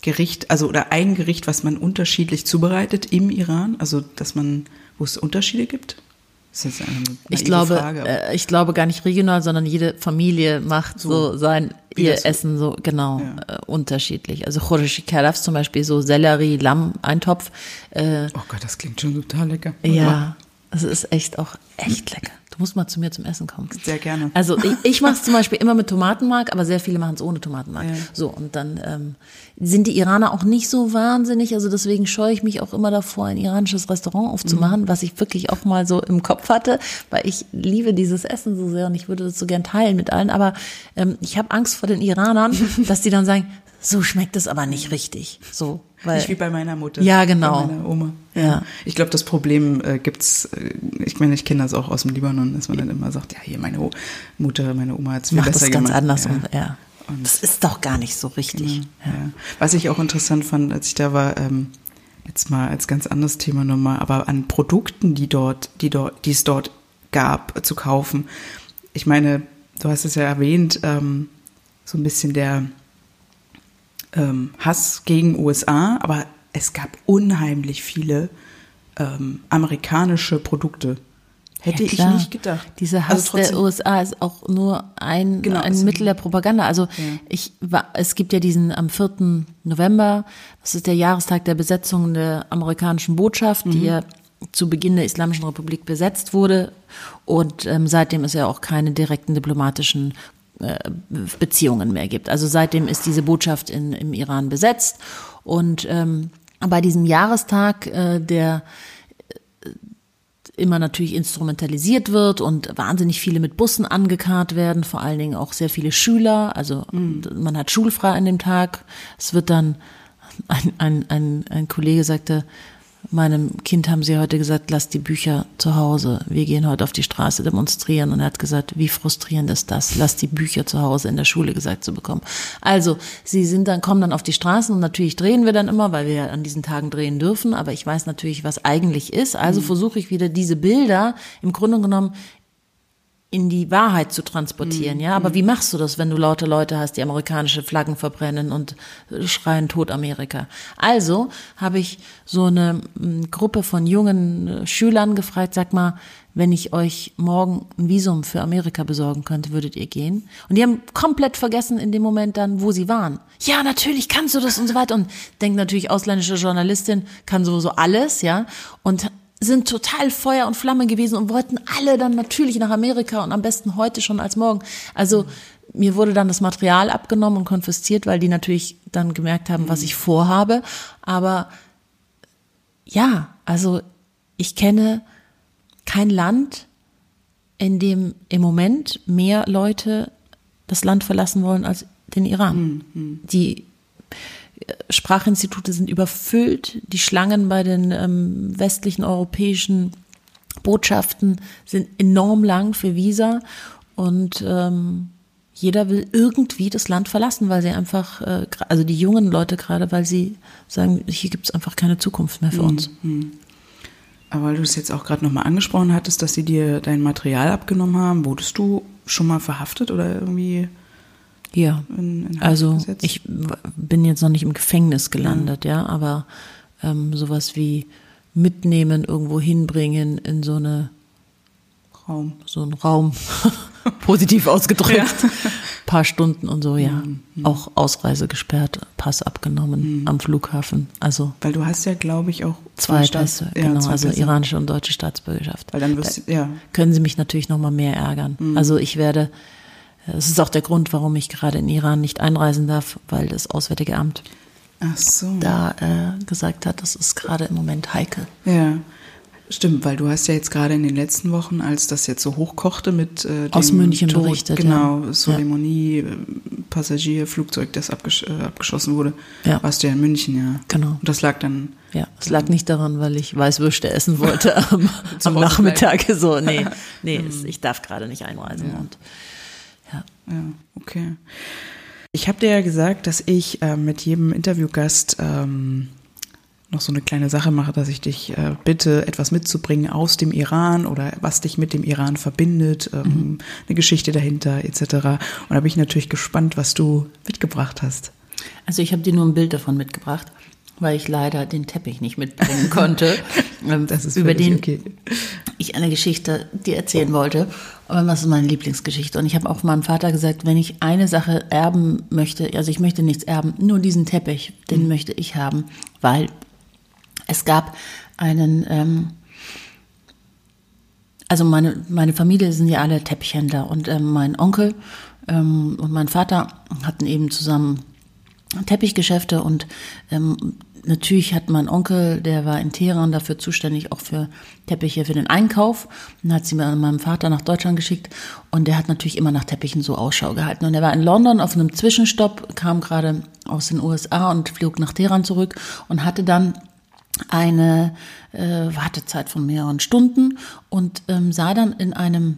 Gericht, also oder ein Gericht, was man unterschiedlich zubereitet im Iran? Also, dass man, wo es Unterschiede gibt? Ich glaube, Frage, äh, ich glaube gar nicht regional, sondern jede Familie macht so, sein wie ihr so- Essen so genau Ja. äh, unterschiedlich. Also Khorishi Kalaf zum Beispiel so Sellerie, Lamm, Eintopf. Äh, oh Gott, das klingt schon total lecker. ja, es ist echt auch echt lecker. Du musst mal zu mir zum Essen kommen. Sehr gerne. Also ich, ich mache es zum Beispiel immer mit Tomatenmark, aber sehr viele machen es ohne Tomatenmark. Ja. So, und dann ähm, sind die Iraner auch nicht so wahnsinnig. Also deswegen scheue ich mich auch immer davor, ein iranisches Restaurant aufzumachen, was ich wirklich auch mal so im Kopf hatte, weil ich liebe dieses Essen so sehr und ich würde das so gern teilen mit allen. Aber ähm, ich habe Angst vor den Iranern, dass die dann sagen, so schmeckt es aber nicht richtig. So, weil Nicht wie bei meiner Mutter. Ja, genau. Bei meiner Oma. Ja. Ich glaube, das Problem äh, gibt's. Äh, ich meine, ich kenne das auch aus dem Libanon, dass man dann immer sagt, ja, hier meine o Mutter, meine Oma hat's macht besser das ganz gemacht. anders. Ja. Und, ja. Und- das ist doch gar nicht so richtig. Ja. Was ich auch interessant fand, als ich da war, ähm, jetzt mal als ganz anderes Thema nochmal, aber an Produkten, die dort, die dort, die es dort gab, äh, zu kaufen. Ich meine, du hast es ja erwähnt, ähm, so ein bisschen der ähm, Hass gegen USA, aber es gab unheimlich viele ähm, amerikanische Produkte. Hätte Ja, ich nicht gedacht. Dieser Also Hass der trotzdem- USA ist auch nur ein, Genau, ein also- Mittel der Propaganda. Also Ja. ich war, es gibt ja diesen am 4. November, das ist der Jahrestag der Besetzung der amerikanischen Botschaft, Mhm. die ja zu Beginn der Islamischen Republik besetzt wurde. Und ähm, seitdem es ja auch keine direkten diplomatischen Beziehungen mehr gibt. Also seitdem ist diese Botschaft in, im Iran besetzt. Und ähm, bei diesem Jahrestag, äh, der immer natürlich instrumentalisiert wird und wahnsinnig viele mit Bussen angekarrt werden, vor allen Dingen auch sehr viele Schüler. Also man hat schulfrei an dem Tag. Es wird dann, ein, ein, ein, ein Kollege sagte, meinem Kind haben sie heute gesagt, lass die Bücher zu Hause. Wir gehen heute auf die Straße demonstrieren. Und er hat gesagt, wie frustrierend ist das, lass die Bücher zu Hause in der Schule gesagt zu bekommen. Also, sie sind dann, kommen dann auf die Straßen und natürlich drehen wir dann immer, weil wir ja an diesen Tagen drehen dürfen. Aber ich weiß natürlich, was eigentlich ist. Also versuche ich wieder diese Bilder im Grunde genommen in die Wahrheit zu transportieren, ja. Aber wie machst du das, wenn du laute Leute hast, die amerikanische Flaggen verbrennen und äh, schreien Tod Amerika? Also habe ich so eine m, Gruppe von jungen äh, Schülern gefragt, sag mal, wenn ich euch morgen ein Visum für Amerika besorgen könnte, würdet ihr gehen? Und die haben komplett vergessen in dem Moment dann, wo sie waren. Ja, natürlich kannst du das und so weiter. Und denkt natürlich, ausländische Journalistin kann sowieso alles, ja. Und sind total Feuer und Flamme gewesen und wollten alle dann natürlich nach Amerika und am besten heute schon als morgen. Also mir wurde dann das Material abgenommen und konfisziert, weil die natürlich dann gemerkt haben, was ich vorhabe. Aber ja, also ich kenne kein Land, in dem im Moment mehr Leute das Land verlassen wollen als den Iran. Die äh, Sprachinstitute sind überfüllt, die Schlangen bei den ähm, westlichen europäischen Botschaften sind enorm lang für Visa. Und ähm, jeder will irgendwie das Land verlassen, weil sie einfach, äh, also die jungen Leute gerade, weil sie sagen, hier gibt es einfach keine Zukunft mehr für uns. Aber weil du es jetzt auch gerade nochmal angesprochen hattest, dass sie dir dein Material abgenommen haben, wurdest du schon mal verhaftet oder irgendwie Ja. in, in Also gesetzt? ich bin jetzt noch nicht im Gefängnis gelandet, ja, aber ähm, sowas wie mitnehmen, irgendwo hinbringen in so eine Raum. so einen Raum, positiv ausgedrückt, paar Stunden und so, ja. Auch Ausreise gesperrt, Pass abgenommen am Flughafen. Also Weil du hast ja, glaube ich, auch zwei Pässe, ja, genau, zwei also Pässe. iranische und deutsche Staatsbürgerschaft. Weil dann wirst du, ja. können sie mich natürlich noch mal mehr ärgern. Also ich werde, es ist auch der Grund, warum ich gerade in Iran nicht einreisen darf, weil das Auswärtige Amt so. da äh, gesagt hat, das ist gerade im Moment heikel. Ja. Stimmt, weil du hast ja jetzt gerade in den letzten Wochen, als das jetzt so hochkochte mit äh, dem Aus München Tod, berichtet, genau, ja. Soleimani, äh, Passagierflugzeug, das abgesch äh, abgeschossen wurde, Ja. warst du ja in München, ja. Genau. Und das lag dann, Ja, es lag nicht daran, weil ich Weißwürste essen wollte am, am Nachmittag. So, nee, nee, es, ich darf gerade nicht einreisen. Und, ja. okay. Ich habe dir ja gesagt, dass ich äh, mit jedem Interviewgast ähm, noch so eine kleine Sache mache, dass ich dich äh, bitte, etwas mitzubringen aus dem Iran oder was dich mit dem Iran verbindet, ähm, eine Geschichte dahinter etc. Und da bin ich natürlich gespannt, was du mitgebracht hast. Also ich habe dir nur ein Bild davon mitgebracht, weil ich leider den Teppich nicht mitbringen konnte, ähm, Das ist über den okay. ich eine Geschichte dir erzählen wollte. Aber das ist meine Lieblingsgeschichte. Und ich habe auch meinem Vater gesagt, wenn ich eine Sache erben möchte, also ich möchte nichts erben, nur diesen Teppich, den möchte ich haben, weil es gab einen, ähm, also meine, meine Familie sind ja alle Teppichhändler und ähm, mein Onkel ähm, und mein Vater hatten eben zusammen Teppichgeschäfte und ähm, natürlich hat mein Onkel, der war in Teheran dafür zuständig, auch für Teppiche für den Einkauf und hat sie mir an meinem Vater nach Deutschland geschickt und der hat natürlich immer nach Teppichen so Ausschau gehalten und er war in London auf einem Zwischenstopp, kam gerade aus den USA und flog nach Teheran zurück und hatte dann eine äh, Wartezeit von mehreren Stunden und ähm, sah dann in einem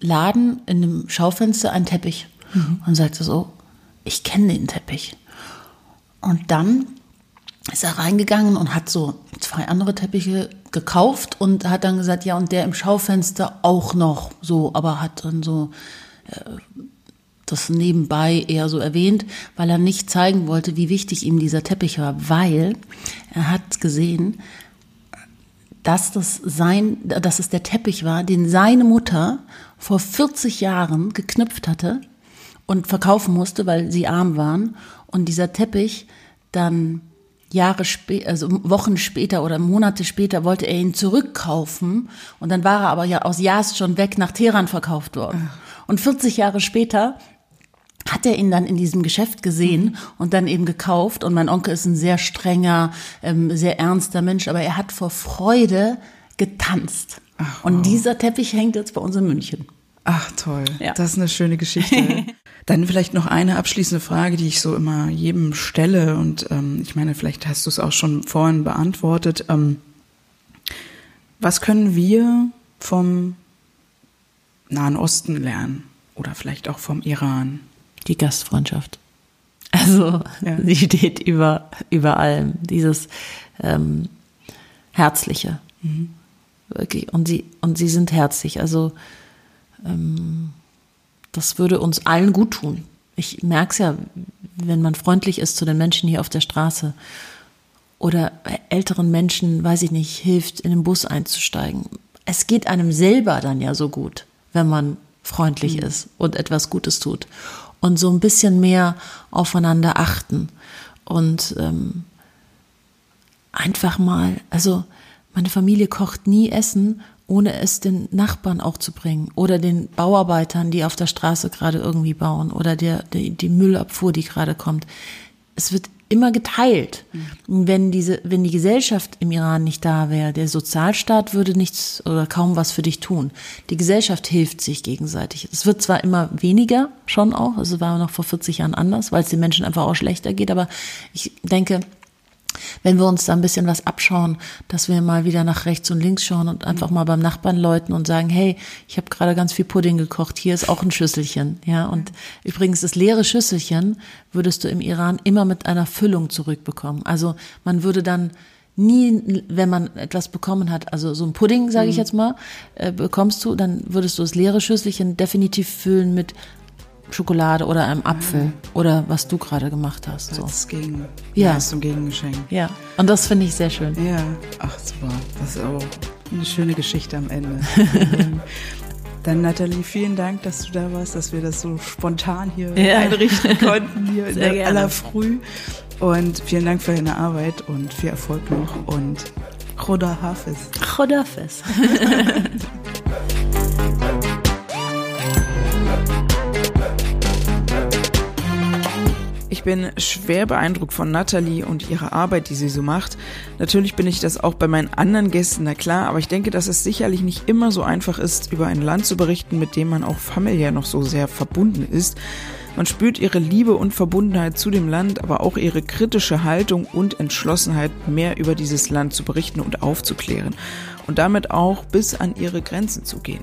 Laden, in einem Schaufenster einen Teppich mhm. und sagte so, ich kenne den Teppich. Und dann ist er reingegangen und hat so zwei andere Teppiche gekauft und hat dann gesagt, ja, und der im Schaufenster auch noch. So, aber hat dann so äh, das nebenbei eher so erwähnt, weil er nicht zeigen wollte, wie wichtig ihm dieser Teppich war, weil er hat gesehen, dass das sein, dass es der Teppich war, den seine Mutter vor 40 Jahren geknüpft hatte und verkaufen musste, weil sie arm waren und dieser Teppich dann Jahre später, also Wochen später oder Monate später wollte er ihn zurückkaufen und dann war er aber ja aus Yazd schon weg nach Teheran verkauft worden. Und 40 Jahre später hat er ihn dann in diesem Geschäft gesehen und dann eben gekauft. Und mein Onkel ist ein sehr strenger, ähm, sehr ernster Mensch, aber er hat vor Freude getanzt. Ach, wow. Und dieser Teppich hängt jetzt bei uns in München. Ach toll, ja. das ist eine schöne Geschichte. Dann vielleicht noch eine abschließende Frage, die ich so immer jedem stelle. Und ähm, ich meine, vielleicht hast du es auch schon vorhin beantwortet. Ähm, was können wir vom Nahen Osten lernen? Oder vielleicht auch vom Iran? Die Gastfreundschaft. Also ja. sie steht über, über allem. Dieses ähm, Herzliche. Mhm. Wirklich. Und sie, und sie sind herzlich. Also ähm, das würde uns allen gut tun. Ich merke es ja, wenn man freundlich ist zu den Menschen hier auf der Straße oder älteren Menschen, weiß ich nicht, hilft, in den Bus einzusteigen. Es geht einem selber dann ja so gut, wenn man freundlich mhm. ist und etwas Gutes tut und so ein bisschen mehr aufeinander achten und ähm, einfach mal, also meine Familie kocht nie Essen, ohne es den Nachbarn auch zu bringen oder den Bauarbeitern, die auf der Straße gerade irgendwie bauen oder der, die, die Müllabfuhr, die gerade kommt. Es wird immer geteilt. Mhm. Wenn diese, wenn die Gesellschaft im Iran nicht da wäre, der Sozialstaat würde nichts oder kaum was für dich tun. Die Gesellschaft hilft sich gegenseitig. Es wird zwar immer weniger, schon auch, also war noch vor 40 Jahren anders, weil es den Menschen einfach auch schlechter geht, aber ich denke, wenn wir uns da ein bisschen was abschauen, dass wir mal wieder nach rechts und links schauen und einfach mal beim Nachbarn läuten und sagen, hey, ich habe gerade ganz viel Pudding gekocht, hier ist auch ein Schüsselchen, ja. Und übrigens das leere Schüsselchen würdest du im Iran immer mit einer Füllung zurückbekommen. Also man würde dann nie, wenn man etwas bekommen hat, also so ein Pudding, sage ich mhm. jetzt mal, äh, bekommst du, dann würdest du das leere Schüsselchen definitiv füllen mit Schokolade oder einem Apfel mhm. oder was du gerade gemacht hast. So. Das ging. Ja. Das zum Gegengeschenk. Ja. Und das finde ich sehr schön. Ja. Ach, super. Das ist auch eine schöne Geschichte am Ende. Dann Nathalie, vielen Dank, dass du da warst, dass wir das so spontan hier ja. einrichten konnten, hier in der aller Früh. Und vielen Dank für deine Arbeit und viel Erfolg noch und Khoda Hafiz. Khoda Hafiz. Ich bin schwer beeindruckt von Natalie und ihrer Arbeit, die sie so macht. Natürlich bin ich das auch bei meinen anderen Gästen, na klar, aber ich denke, dass es sicherlich nicht immer so einfach ist, über ein Land zu berichten, mit dem man auch familiär noch so sehr verbunden ist. Man spürt ihre Liebe und Verbundenheit zu dem Land, aber auch ihre kritische Haltung und Entschlossenheit, mehr über dieses Land zu berichten und aufzuklären und damit auch bis an ihre Grenzen zu gehen.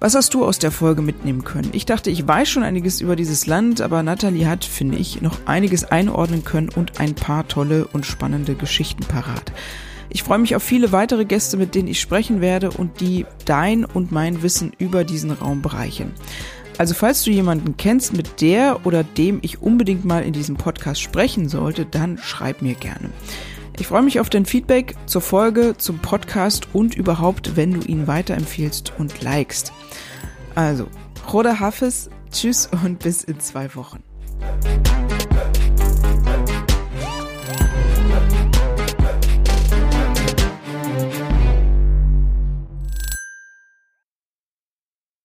Was hast du aus der Folge mitnehmen können? Ich dachte, ich weiß schon einiges über dieses Land, aber Natalie hat, finde ich, noch einiges einordnen können und ein paar tolle und spannende Geschichten parat. Ich freue mich auf viele weitere Gäste, mit denen ich sprechen werde und die dein und mein Wissen über diesen Raum bereichern. Also falls du jemanden kennst, mit der oder dem ich unbedingt mal in diesem Podcast sprechen sollte, dann schreib mir gerne. Ich freue mich auf dein Feedback zur Folge, zum Podcast und überhaupt, wenn du ihn weiterempfiehlst und likest. Also, Roda Hafiz, tschüss und bis in zwei Wochen.